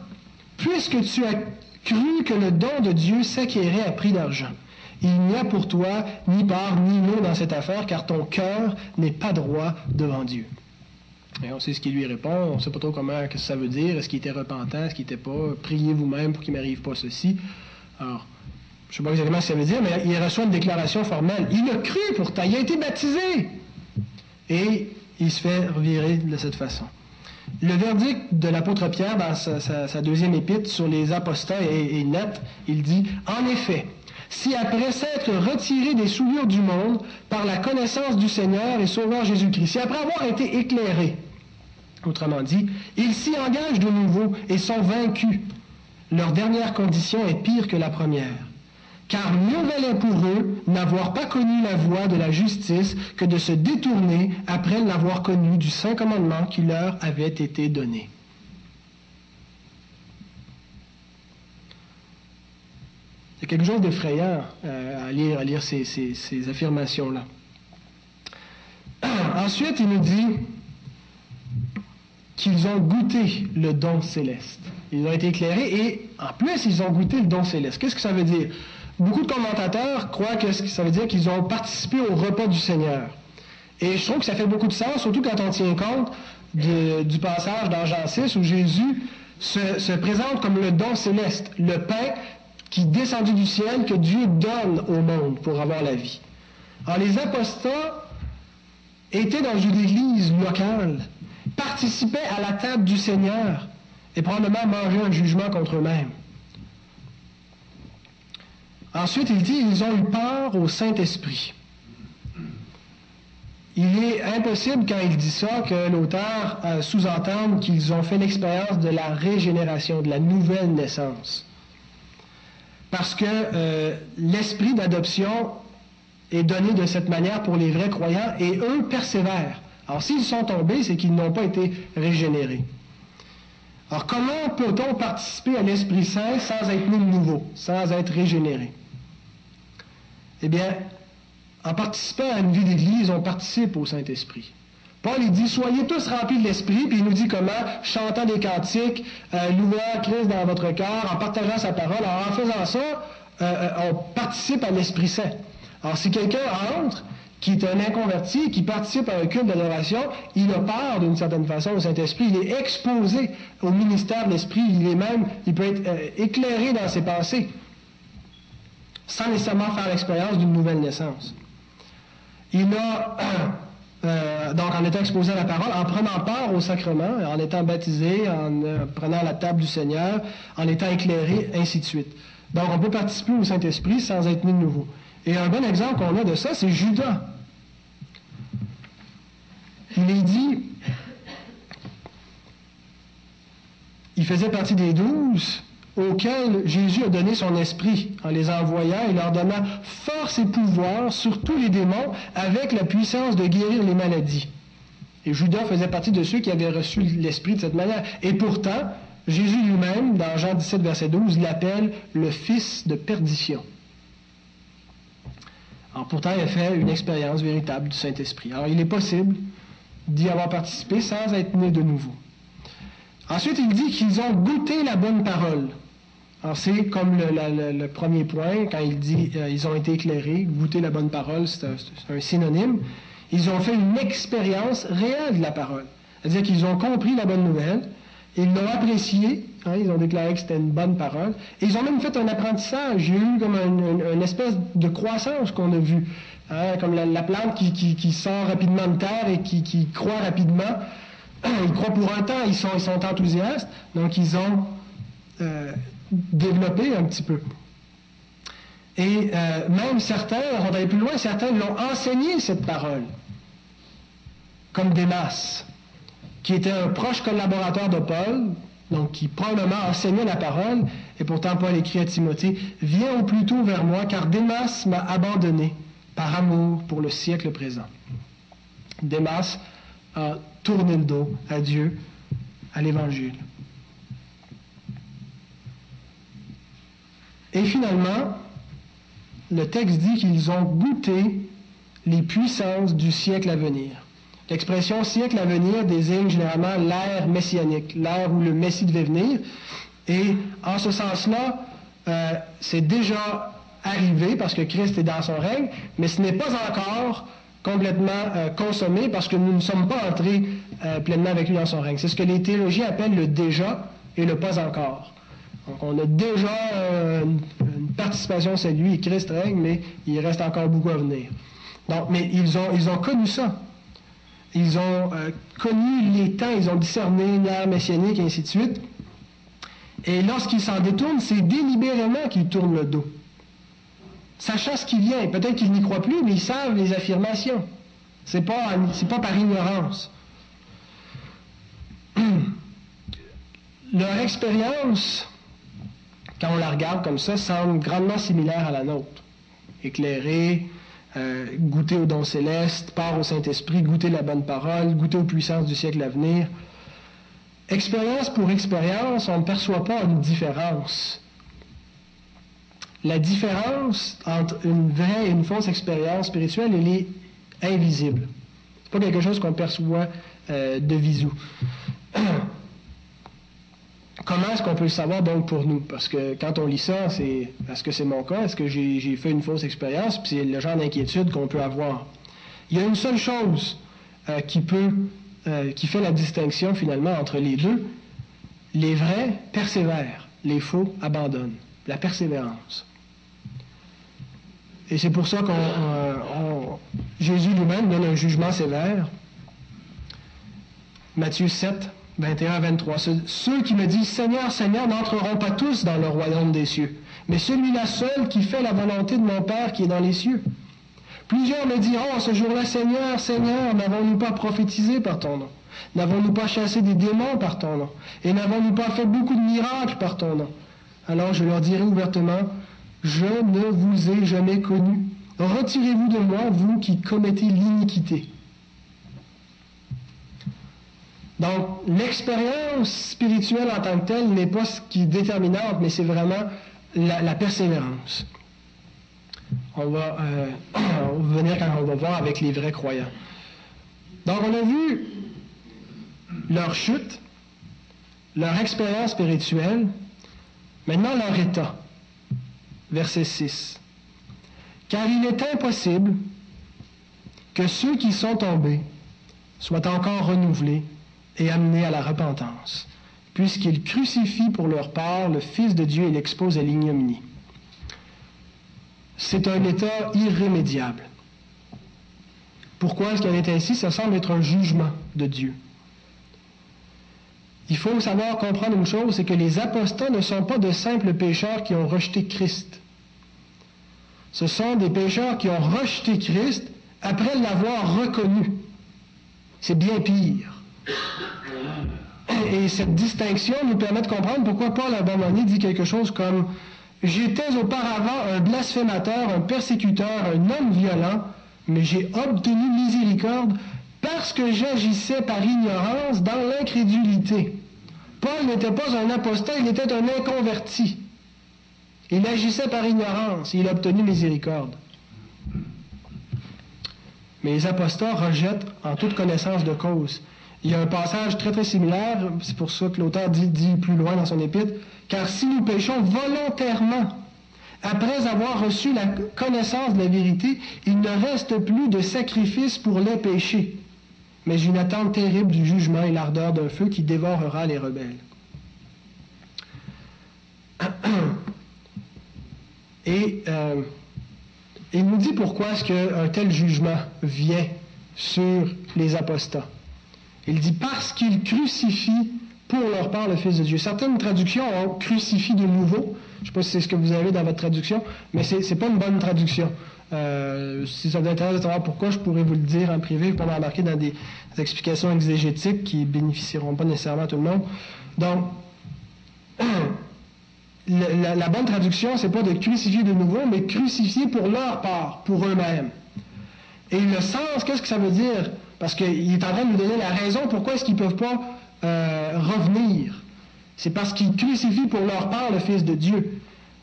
puisque tu as cru que le don de Dieu s'acquérait à prix d'argent. Il n'y a pour toi ni part ni mot dans cette affaire, car ton cœur n'est pas droit devant Dieu. On sait ce qu'il lui répond, on ne sait pas trop comment que ça veut dire, est-ce qu'il était repentant, est-ce qu'il n'était pas, priez vous-même pour qu'il m'arrive pas ceci. Alors, je ne sais pas exactement ce que ça veut dire, mais il reçoit une déclaration formelle. Il a cru pourtant, il a été baptisé. Et il se fait revirer de cette façon. Le verdict de l'apôtre Pierre dans sa, deuxième épître sur les apostats est net. Il dit, en effet, si après s'être retiré des souillures du monde par la connaissance du Seigneur et Sauveur Jésus-Christ, si après avoir été éclairés, autrement dit, ils s'y engagent de nouveau et sont vaincus, leur dernière condition est pire que la première. car mieux valait pour eux n'avoir pas connu la voie de la justice que de se détourner après l'avoir connu du saint commandement qui leur avait été donné. C'est quelque chose d'effrayant euh, à lire, ces affirmations-là. Ensuite, il nous dit qu'ils ont goûté le don céleste. Ils ont été éclairés et en plus, ils ont goûté le don céleste. Qu'est-ce que ça veut dire? Beaucoup de commentateurs croient que ça veut dire qu'ils ont participé au repas du Seigneur. Et je trouve que ça fait beaucoup de sens, surtout quand on tient compte du passage dans Jean 6 où Jésus se, présente comme le don céleste, le pain qui descendu du ciel que Dieu donne au monde pour avoir la vie. Alors les apostats étaient dans une église locale, participaient à la table du Seigneur et probablement mangeaient un jugement contre eux-mêmes. Ensuite, il dit, ils ont eu peur au Saint-Esprit. Il est impossible, quand il dit ça, que l'auteur euh, sous-entende qu'ils ont fait l'expérience de la régénération, de la nouvelle naissance. Parce que euh, l'esprit d'adoption est donné de cette manière pour les vrais croyants et eux persévèrent. Alors s'ils sont tombés, c'est qu'ils n'ont pas été régénérés. Alors comment peut-on participer à l'Esprit Saint sans être né de nouveau, sans être régénéré? Eh bien, en participant à une vie d'Église, on participe au Saint-Esprit. Paul il dit, soyez tous remplis de l'Esprit, puis il nous dit comment, chantant des cantiques, euh, louant Christ dans votre cœur, en partageant sa parole, en faisant ça, euh, euh, on participe à l'Esprit Saint. Alors si quelqu'un entre, qui est un inconverti, qui participe à un culte d'adoration, il a peur d'une certaine façon au Saint-Esprit, il est exposé au ministère de l'Esprit, il est même, il peut être éclairé dans ses pensées sans nécessairement faire l'expérience d'une nouvelle naissance. Il a, euh, donc en étant exposé à la parole, en prenant part au sacrement, en étant baptisé, en euh, prenant la table du Seigneur, en étant éclairé, ainsi de suite. Donc on peut participer au Saint-Esprit sans être mis de nouveau. Et un bon exemple qu'on a de ça, c'est Judas. Il est dit, il faisait partie des douze, auxquels Jésus a donné son esprit en les envoyant et leur donnant force et pouvoir sur tous les démons avec la puissance de guérir les maladies. Et Judas faisait partie de ceux qui avaient reçu l'esprit de cette manière. Et pourtant, Jésus lui-même, dans Jean 17, verset 12, l'appelle le fils de perdition. Alors pourtant, il a fait une expérience véritable du Saint-Esprit. Alors il est possible d'y avoir participé sans être né de nouveau. Ensuite, il dit qu'ils ont goûté la bonne parole. Alors c'est comme le, premier point, quand il dit euh, ils ont été éclairés, goûter la bonne parole, c'est un, synonyme. Ils ont fait une expérience réelle de la parole. C'est-à-dire qu'ils ont compris la bonne nouvelle, ils l'ont appréciée, hein, ils ont déclaré que c'était une bonne parole, et ils ont même fait un apprentissage. Il y a eu comme une espèce de croissance qu'on a vue, hein, comme la, plante qui, sort rapidement de terre et qui, croît rapidement. Ils croient pour un temps, ils sont, enthousiastes, donc ils ont euh, développer un petit peu. Et euh, même certains, on va aller plus loin, certains l'ont enseigné cette parole, comme Démas, qui était un proche collaborateur de Paul, donc qui probablement enseignait la parole, et pourtant Paul écrit à Timothée, Viens au plus tôt vers moi, car Démas m'a abandonné par amour pour le siècle présent. Démas a tourné le dos à Dieu, à l'Évangile. Et finalement, le texte dit qu'ils ont goûté les puissances du siècle à venir. L'expression siècle à venir désigne généralement l'ère messianique, l'ère où le Messie devait venir. Et en ce sens-là, euh, c'est déjà arrivé parce que Christ est dans son règne, mais ce n'est pas encore complètement euh, consommé parce que nous ne sommes pas entrés euh, pleinement avec lui dans son règne. C'est ce que les théologiens appellent le déjà et le pas encore. Donc on a déjà une, participation, c'est lui, Christ règne, mais il reste encore beaucoup à venir. Donc, mais ils ont, ils ont connu ça. Ils ont euh, connu les temps, ils ont discerné l'ère messianique, et ainsi de suite. Et lorsqu'ils s'en détournent, c'est délibérément qu'ils tournent le dos. Sachant ce qui vient, peut-être qu'ils n'y croient plus, mais ils savent les affirmations. C'est pas, pas par ignorance. Leur expérience quand on la regarde comme ça, semble grandement similaire à la nôtre. Éclairée, euh, goûter au don céleste, part au Saint-Esprit, goûter la bonne parole, goûter aux puissances du siècle à venir. Expérience pour expérience, on ne perçoit pas une différence. La différence entre une vraie et une fausse expérience spirituelle, elle est invisible. C'est pas quelque chose qu'on perçoit euh, de visu. Comment est-ce qu'on peut le savoir donc pour nous? Parce que quand on lit ça, c'est est-ce que c'est mon cas? Est-ce que j'ai fait une fausse expérience? Puis c'est le genre d'inquiétude qu'on peut avoir. Il y a une seule chose euh, qui peut, euh, qui fait la distinction finalement entre les deux. Les vrais persévèrent, les faux abandonnent. La persévérance. Et c'est pour ça que euh, Jésus lui-même donne un jugement sévère. Matthieu 7, 21 à 23. Ceux qui me disent Seigneur, Seigneur n'entreront pas tous dans le royaume des cieux, mais celui-là seul qui fait la volonté de mon Père qui est dans les cieux. Plusieurs me diront ce jour-là, Seigneur, Seigneur, n'avons-nous pas prophétisé par ton nom? N'avons-nous pas chassé des démons par ton nom? Et n'avons-nous pas fait beaucoup de miracles par ton nom? Alors je leur dirai ouvertement, je ne vous ai jamais connu. Retirez-vous de moi, vous qui commettez l'iniquité. Donc, l'expérience spirituelle en tant que telle n'est pas ce qui est déterminante, mais c'est vraiment la, persévérance. On va, euh, venir quand on va voir avec les vrais croyants. Donc, on a vu leur chute, leur expérience spirituelle, maintenant leur état. Verset 6. Car il est impossible que ceux qui sont tombés soient encore renouvelés et amenés à la repentance, puisqu'ils crucifient pour leur part le Fils de Dieu et l'exposent à l'ignominie. C'est un état irrémédiable. Pourquoi est-ce qu'il en est ainsi? Ça semble être un jugement de Dieu. Il faut savoir comprendre une chose, c'est que les apostats ne sont pas de simples pécheurs qui ont rejeté Christ. Ce sont des pécheurs qui ont rejeté Christ après l'avoir reconnu. C'est bien pire. Et cette distinction nous permet de comprendre pourquoi Paul moment dit quelque chose comme J'étais auparavant un blasphémateur, un persécuteur, un homme violent, mais j'ai obtenu miséricorde parce que j'agissais par ignorance dans l'incrédulité. Paul n'était pas un apostat, il était un inconverti. Il agissait par ignorance, il a obtenu miséricorde. Mais les apostats rejettent en toute connaissance de cause. Il y a un passage très très similaire, c'est pour ça que l'auteur dit, plus loin dans son épître, car si nous péchons volontairement, après avoir reçu la connaissance de la vérité, il ne reste plus de sacrifice pour les péchés, mais une attente terrible du jugement et l'ardeur d'un feu qui dévorera les rebelles. Et euh, il nous dit pourquoi est-ce qu'un tel jugement vient sur les apostats. Il dit parce qu'ils crucifient pour leur part le Fils de Dieu. Certaines traductions ont crucifie de nouveau. Je ne sais pas si c'est ce que vous avez dans votre traduction, mais ce n'est pas une bonne traduction. Euh, si ça vous intéresse de savoir pourquoi, je pourrais vous le dire en privé, pour m'embarquer dans des, explications exégétiques qui bénéficieront pas nécessairement à tout le monde. Donc, la, la, bonne traduction, c'est pas de crucifier de nouveau, mais crucifier pour leur part, pour eux-mêmes. Et le sens, qu'est-ce que ça veut dire? Parce qu'il est en train de nous donner la raison pourquoi est-ce qu'ils ne peuvent pas euh, revenir. C'est parce qu'ils crucifient pour leur part le Fils de Dieu.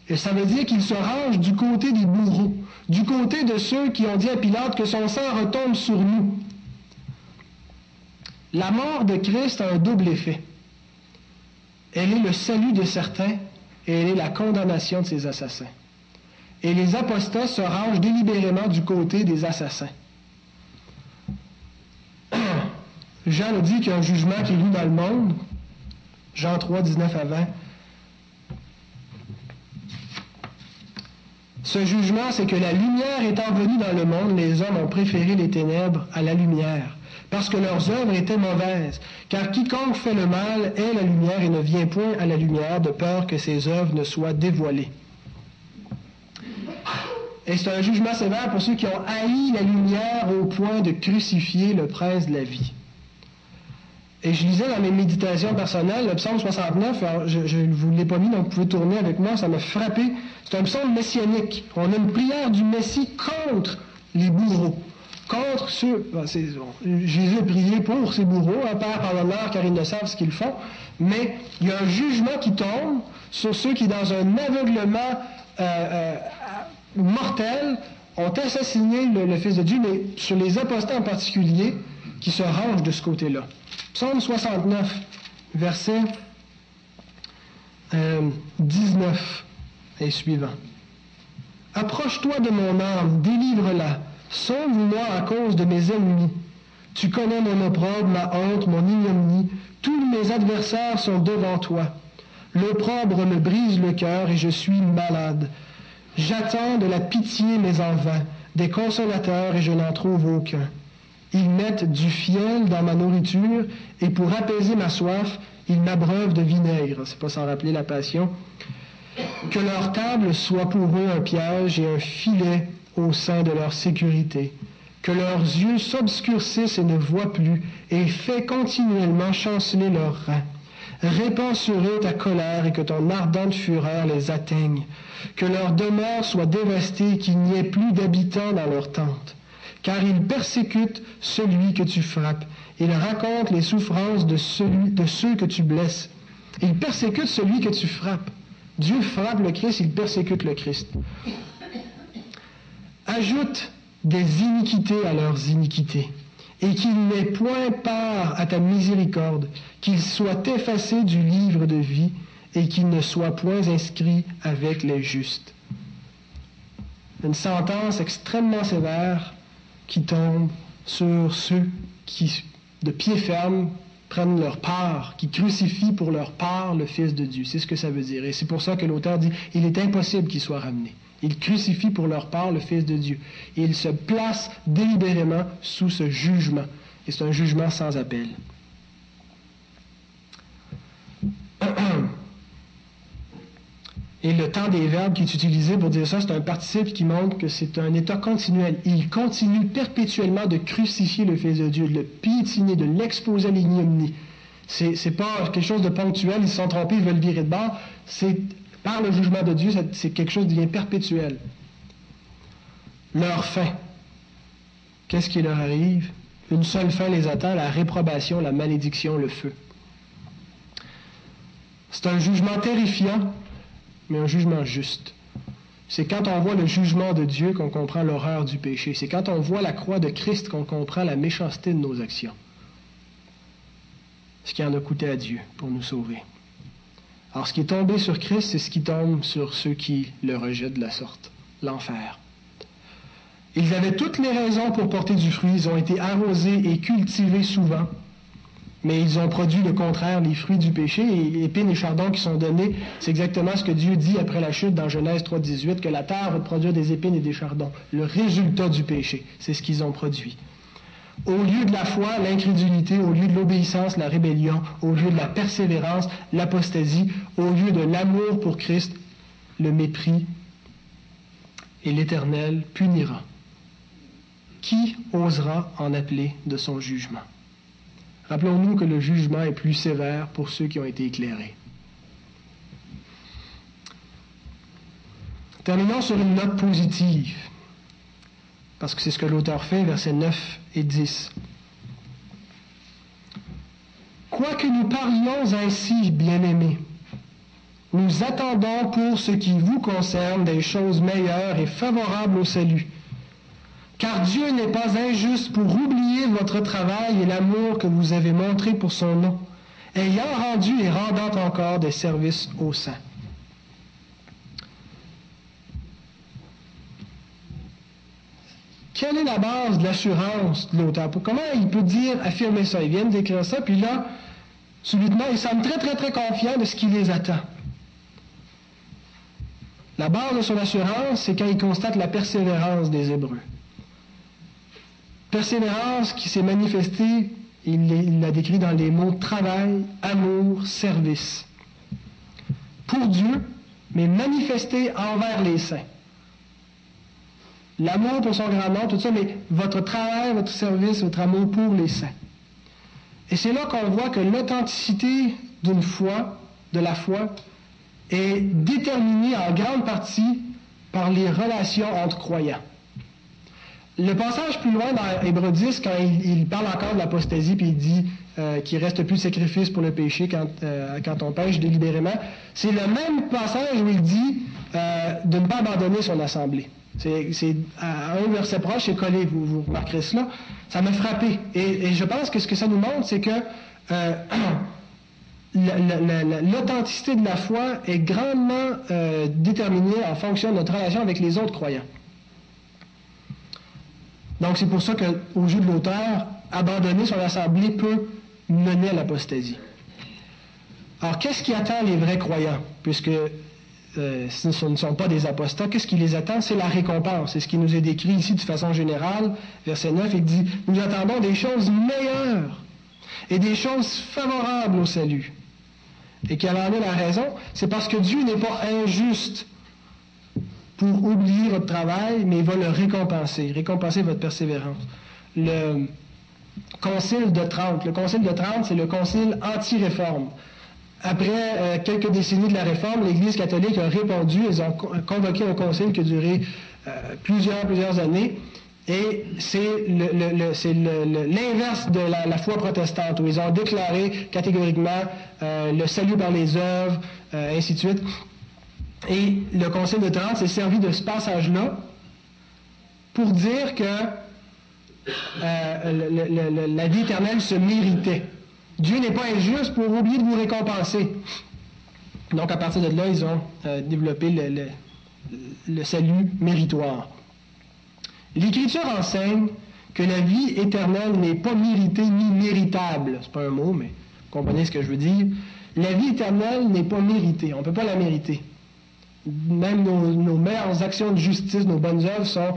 Et ça veut dire qu'ils se rangent du côté des bourreaux, du côté de ceux qui ont dit à Pilate que son sang retombe sur nous. La mort de Christ a un double effet. Elle est le salut de certains et elle est la condamnation de ses assassins. Et les apostats se rangent délibérément du côté des assassins. Jean nous dit qu'il y a un jugement qui est lu dans le monde. Jean 3, 19 à 20. Ce jugement, c'est que la lumière étant venue dans le monde, les hommes ont préféré les ténèbres à la lumière, parce que leurs œuvres étaient mauvaises. Car quiconque fait le mal est la lumière et ne vient point à la lumière de peur que ses œuvres ne soient dévoilées. Et c'est un jugement sévère pour ceux qui ont haï la lumière au point de crucifier le prince de la vie. Et je lisais dans mes méditations personnelles le psaume 69, alors je ne vous l'ai pas mis, donc vous pouvez tourner avec moi, ça m'a frappé. C'est un psaume messianique. On a une prière du Messie contre les bourreaux. Contre ceux. Jésus a prié pour ces bourreaux, un Père pardonne-leur car ils ne savent ce qu'ils font. Mais il y a un jugement qui tombe sur ceux qui, dans un aveuglement euh, euh, mortel, ont assassiné le, Fils de Dieu, mais sur les apostats en particulier, qui se rangent de ce côté-là. Psaume 69, verset 19 euh, et suivant. Approche-toi de mon âme, délivre-la, sauve-moi à cause de mes ennemis. Tu connais mon opprobre, ma honte, mon ignominie. Tous mes adversaires sont devant toi. L'opprobre me brise le cœur et je suis malade. J'attends de la pitié, mais en vain, des consolateurs et je n'en trouve aucun. Ils mettent du fiel dans ma nourriture et pour apaiser ma soif, ils m'abreuvent de vinaigre. C'est pas sans rappeler la passion. Que leur table soit pour eux un piège et un filet au sein de leur sécurité. Que leurs yeux s'obscurcissent et ne voient plus et fait continuellement chanceler leurs reins. Répands sur eux ta colère et que ton ardente fureur les atteigne. Que leur demeure soit dévastée et qu'il n'y ait plus d'habitants dans leur tente. Car ils persécutent celui que tu frappes. Ils racontent les souffrances de, celui, de ceux que tu blesses. Ils persécutent celui que tu frappes. Dieu frappe le Christ, il persécute le Christ. Ajoute des iniquités à leurs iniquités et qu'il n'ait point part à ta miséricorde, qu'il soit effacé du livre de vie et qu'il ne soit point inscrit avec les justes. Une sentence extrêmement sévère qui tombe sur ceux qui, de pied ferme, prennent leur part, qui crucifient pour leur part le Fils de Dieu. C'est ce que ça veut dire. Et c'est pour ça que l'auteur dit, il est impossible qu'il soit ramené. Ils crucifient pour leur part le Fils de Dieu. Et ils se placent délibérément sous ce jugement. Et c'est un jugement sans appel. Et le temps des verbes qui est utilisé pour dire ça, c'est un participe qui montre que c'est un état continuel. Il continue perpétuellement de crucifier le Fils de Dieu, de le piétiner, de l'exposer à l'ignominie. C'est, n'est pas quelque chose de ponctuel, ils se sont trompés, ils veulent virer de bord. C'est par le jugement de Dieu, c'est quelque chose de bien perpétuel. Leur fin. Qu'est-ce qui leur arrive? Une seule fin les attend, la réprobation, la malédiction, le feu. C'est un jugement terrifiant, mais un jugement juste. C'est quand on voit le jugement de Dieu qu'on comprend l'horreur du péché. C'est quand on voit la croix de Christ qu'on comprend la méchanceté de nos actions. Ce qui en a coûté à Dieu pour nous sauver. Alors, ce qui est tombé sur Christ, c'est ce qui tombe sur ceux qui le rejettent de la sorte, l'enfer. Ils avaient toutes les raisons pour porter du fruit. Ils ont été arrosés et cultivés souvent, mais ils ont produit le contraire, les fruits du péché. Et épines et chardons qui sont donnés, c'est exactement ce que Dieu dit après la chute dans Genèse 3.18, que la terre va des épines et des chardons. Le résultat du péché, c'est ce qu'ils ont produit. Au lieu de la foi, l'incrédulité, au lieu de l'obéissance, la rébellion, au lieu de la persévérance, l'apostasie, au lieu de l'amour pour Christ, le mépris, et l'Éternel punira. Qui osera en appeler de son jugement? Rappelons-nous que le jugement est plus sévère pour ceux qui ont été éclairés. Terminons sur une note positive parce que c'est ce que l'auteur fait, versets 9 et 10. Quoique nous parlions ainsi, bien-aimés, nous attendons pour ce qui vous concerne des choses meilleures et favorables au salut. Car Dieu n'est pas injuste pour oublier votre travail et l'amour que vous avez montré pour son nom, ayant rendu et rendant encore des services aux saints. Quelle est la base de l'assurance de l'auteur? Comment il peut dire, affirmer ça? Il vient d'écrire ça, puis là, subitement, il semble très, très, très confiant de ce qui les attend. La base de son assurance, c'est quand il constate la persévérance des Hébreux. Persévérance qui s'est manifestée, il l'a décrit dans les mots travail, amour, service. Pour Dieu, mais manifestée envers les saints l'amour pour son grand nom, tout ça, mais votre travail, votre service, votre amour pour les saints. Et c'est là qu'on voit que l'authenticité d'une foi, de la foi, est déterminée en grande partie par les relations entre croyants. Le passage plus loin dans Hébreu 10, quand il, parle encore de l'apostasie, puis il dit euh, qu'il ne reste plus de sacrifice pour le péché quand, euh, quand on pêche délibérément, c'est le même passage où il dit euh, de ne pas abandonner son assemblée. C'est à un verset proche, c'est collé, vous, vous remarquerez cela. Ça m'a frappé. Et, je pense que ce que ça nous montre, c'est que l'authenticité de la foi est grandement déterminée en fonction de notre relation avec les autres croyants. Donc c'est pour ça qu'au jeu de l'auteur, abandonner son assemblée peut mener à l'apostasie. Alors qu'est-ce qui attend les vrais croyants? Puisque euh, ce ne sont pas des apostats, qu'est-ce qui les attend? C'est la récompense. C'est ce qui nous est décrit ici de façon générale. Verset 9, il dit, nous attendons des choses meilleures et des choses favorables au salut. Et quelle en est la raison C'est parce que Dieu n'est pas injuste pour oublier votre travail, mais il va le récompenser, récompenser votre persévérance. Le Concile de Trente. Le Concile de Trente, c'est le Concile anti-réforme. Après euh, quelques décennies de la réforme, l'Église catholique a répondu, ils ont convoqué un concile qui a duré euh, plusieurs, plusieurs années. Et c'est l'inverse de la, foi protestante, où ils ont déclaré catégoriquement euh, le salut par les œuvres, ainsi de suite. Et le Conseil de Trente s'est servi de ce passage-là pour dire que euh, la vie éternelle se méritait. Dieu n'est pas injuste pour oublier de vous récompenser. Donc à partir de là, ils ont euh, développé le, salut méritoire. L'Écriture enseigne que la vie éternelle n'est pas méritée ni méritable. C'est pas un mot, mais vous comprenez ce que je veux dire. La vie éternelle n'est pas méritée. On ne peut pas la mériter même nos, meilleures actions de justice, nos bonnes œuvres sont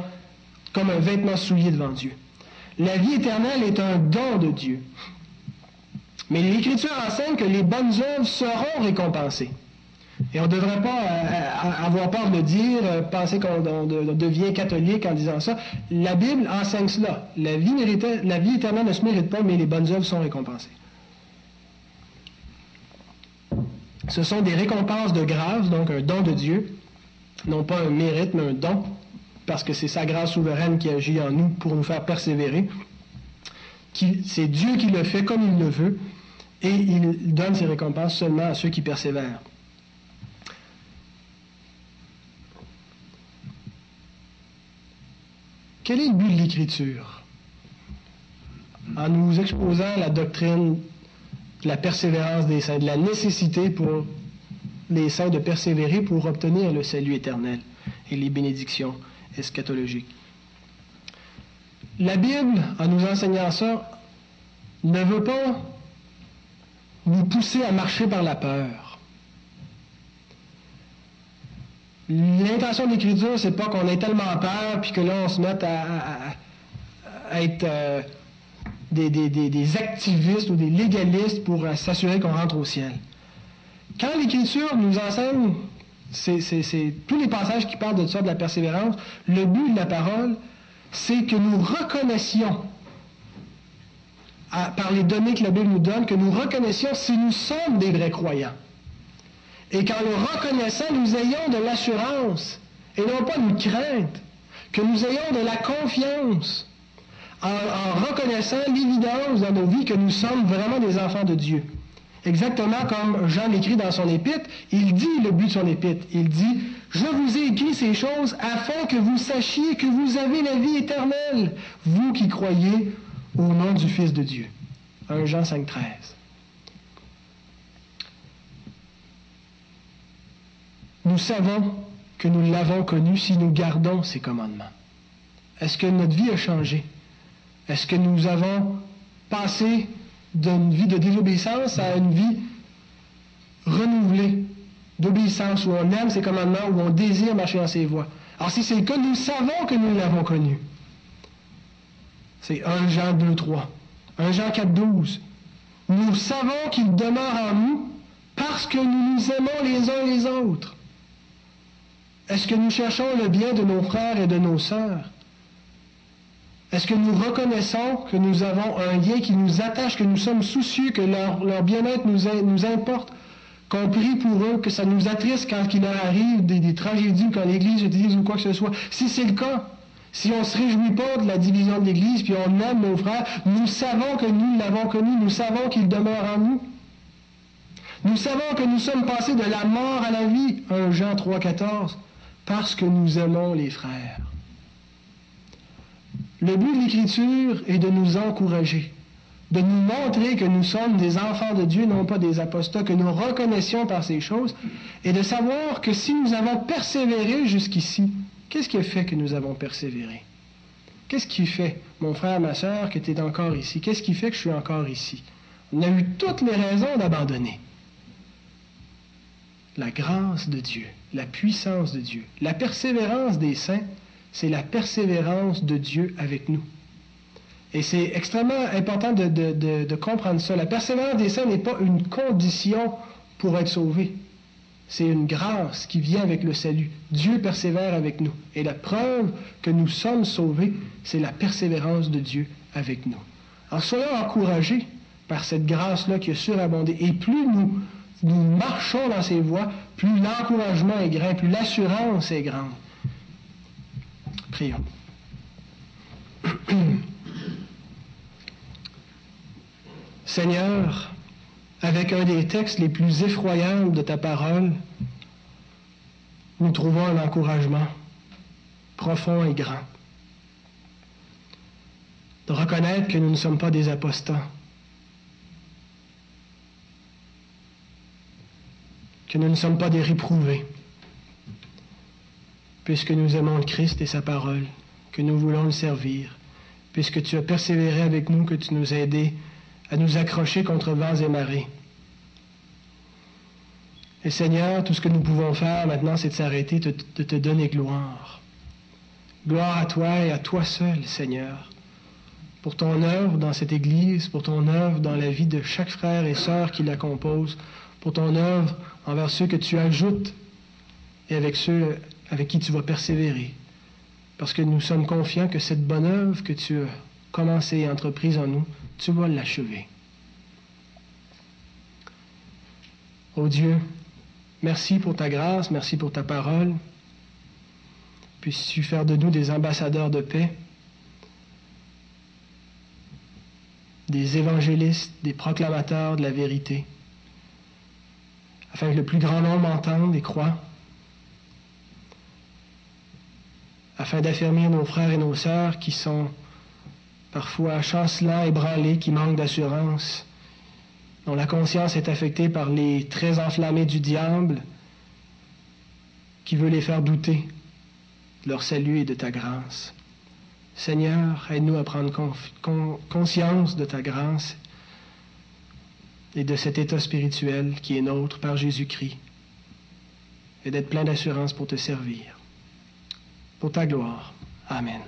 comme un vêtement souillé devant Dieu. La vie éternelle est un don de Dieu. Mais l'Écriture enseigne que les bonnes œuvres seront récompensées. Et on ne devrait pas euh, avoir peur de dire, euh, penser qu'on devient catholique en disant ça. La Bible enseigne cela. La vie éternelle ne se mérite pas, mais les bonnes œuvres sont récompensées. Ce sont des récompenses de grâce, donc un don de Dieu, non pas un mérite, mais un don, parce que c'est sa grâce souveraine qui agit en nous pour nous faire persévérer. C'est Dieu qui le fait comme il le veut, et il donne ses récompenses seulement à ceux qui persévèrent. Quel est le but de l'Écriture? En nous exposant la doctrine la persévérance des saints, de la nécessité pour les saints de persévérer pour obtenir le salut éternel et les bénédictions eschatologiques. La Bible, en nous enseignant ça, ne veut pas nous pousser à marcher par la peur. L'intention de l'Écriture, c'est pas qu'on ait tellement peur, puis que là, on se mette à, être euh, des, activistes ou des légalistes pour euh, s'assurer qu'on rentre au ciel. Quand l'Écriture nous enseigne, c'est tous les passages qui parlent de ça, de la persévérance, le but de la parole, c'est que nous reconnaissions, par les données que la Bible nous donne, que nous reconnaissions si nous sommes des vrais croyants. Et qu'en le reconnaissant, nous ayons de l'assurance et non pas une crainte, que nous ayons de la confiance en, reconnaissant l'évidence dans nos vies que nous sommes vraiment des enfants de Dieu. Exactement comme Jean l'écrit dans son épître, il dit le but de son épître. Il dit, je vous ai écrit ces choses afin que vous sachiez que vous avez la vie éternelle, vous qui croyez au nom du Fils de Dieu. 1 Jean 5, 13. Nous savons que nous l'avons connu si nous gardons ses commandements. Est-ce que notre vie a changé? Est-ce que nous avons passé d'une vie de désobéissance à une vie renouvelée? D'obéissance où on aime ses commandements, où on désire marcher dans ses voies? Alors si c'est le nous savons que nous l'avons connu. C'est 1 Jean 2, 3. 1 Jean 4, 12. Nous savons qu'il demeure en nous parce que nous nous aimons les uns les autres. Est-ce que nous cherchons le bien de nos frères et de nos sœurs? Est-ce que nous reconnaissons que nous avons un lien qui nous attache, que nous sommes soucieux, que leur, bien-être nous, nous, importe, qu'on prie pour eux, que ça nous attriste quand il leur arrive des, tragédies, quand l'Église utilise ou quoi que ce soit? Si c'est le cas, si on ne se réjouit pas de la division de l'Église, puis on aime nos frères, nous savons que nous l'avons connu, nous savons qu'il demeure en nous. Nous savons que nous sommes passés de la mort à la vie, 1 Jean 3, 14, parce que nous aimons les frères. Le but de l'Écriture est de nous encourager, de nous montrer que nous sommes des enfants de Dieu, non pas des apostats, que nous reconnaissions par ces choses, et de savoir que si nous avons persévéré jusqu'ici, qu'est-ce qui a fait que nous avons persévéré? Qu'est-ce qui fait, mon frère, ma soeur, que tu es encore ici? Qu'est-ce qui fait que je suis encore ici? On a eu toutes les raisons d'abandonner. La grâce de Dieu, la puissance de Dieu, la persévérance des saints, c'est la persévérance de Dieu avec nous. Et c'est extrêmement important de, comprendre ça. La persévérance des saints n'est pas une condition pour être sauvé. C'est une grâce qui vient avec le salut. Dieu persévère avec nous. Et la preuve que nous sommes sauvés, c'est la persévérance de Dieu avec nous. Alors soyons encouragés par cette grâce-là qui est surabondée. Et plus nous, nous marchons dans ces voies, plus l'encouragement est grand, plus l'assurance est grande. Prions. Seigneur, avec un des textes les plus effroyables de ta parole, nous trouvons un encouragement profond et grand. De reconnaître que nous ne sommes pas des apostats, que nous ne sommes pas des réprouvés, puisque nous aimons le Christ et sa parole, que nous voulons le servir, puisque tu as persévéré avec nous, que tu nous as aidés à nous accrocher contre vents et marées. Et Seigneur, tout ce que nous pouvons faire maintenant, c'est de s'arrêter, de, te donner gloire. Gloire à toi et à toi seul, Seigneur, pour ton œuvre dans cette Église, pour ton œuvre dans la vie de chaque frère et sœur qui la compose, pour ton œuvre envers ceux que tu ajoutes et avec ceux avec qui tu vas persévérer. Parce que nous sommes confiants que cette bonne œuvre que tu as commencée et entreprise en nous, tu vas l'achever. Ô Dieu, merci pour ta grâce, merci pour ta parole. Puisses-tu faire de nous des ambassadeurs de paix, des évangélistes, des proclamateurs de la vérité, afin que le plus grand nombre entende et croit afin d'affermir nos frères et nos sœurs qui sont parfois chancelants, ébranlés, qui manquent d'assurance, dont la conscience est affectée par les traits enflammés du diable, qui veut les faire douter de leur salut et de ta grâce. Seigneur, aide-nous à prendre conscience de ta grâce et de cet état spirituel qui est nôtre par Jésus-Christ, et d'être plein d'assurance pour te servir pour ta gloire. Amen.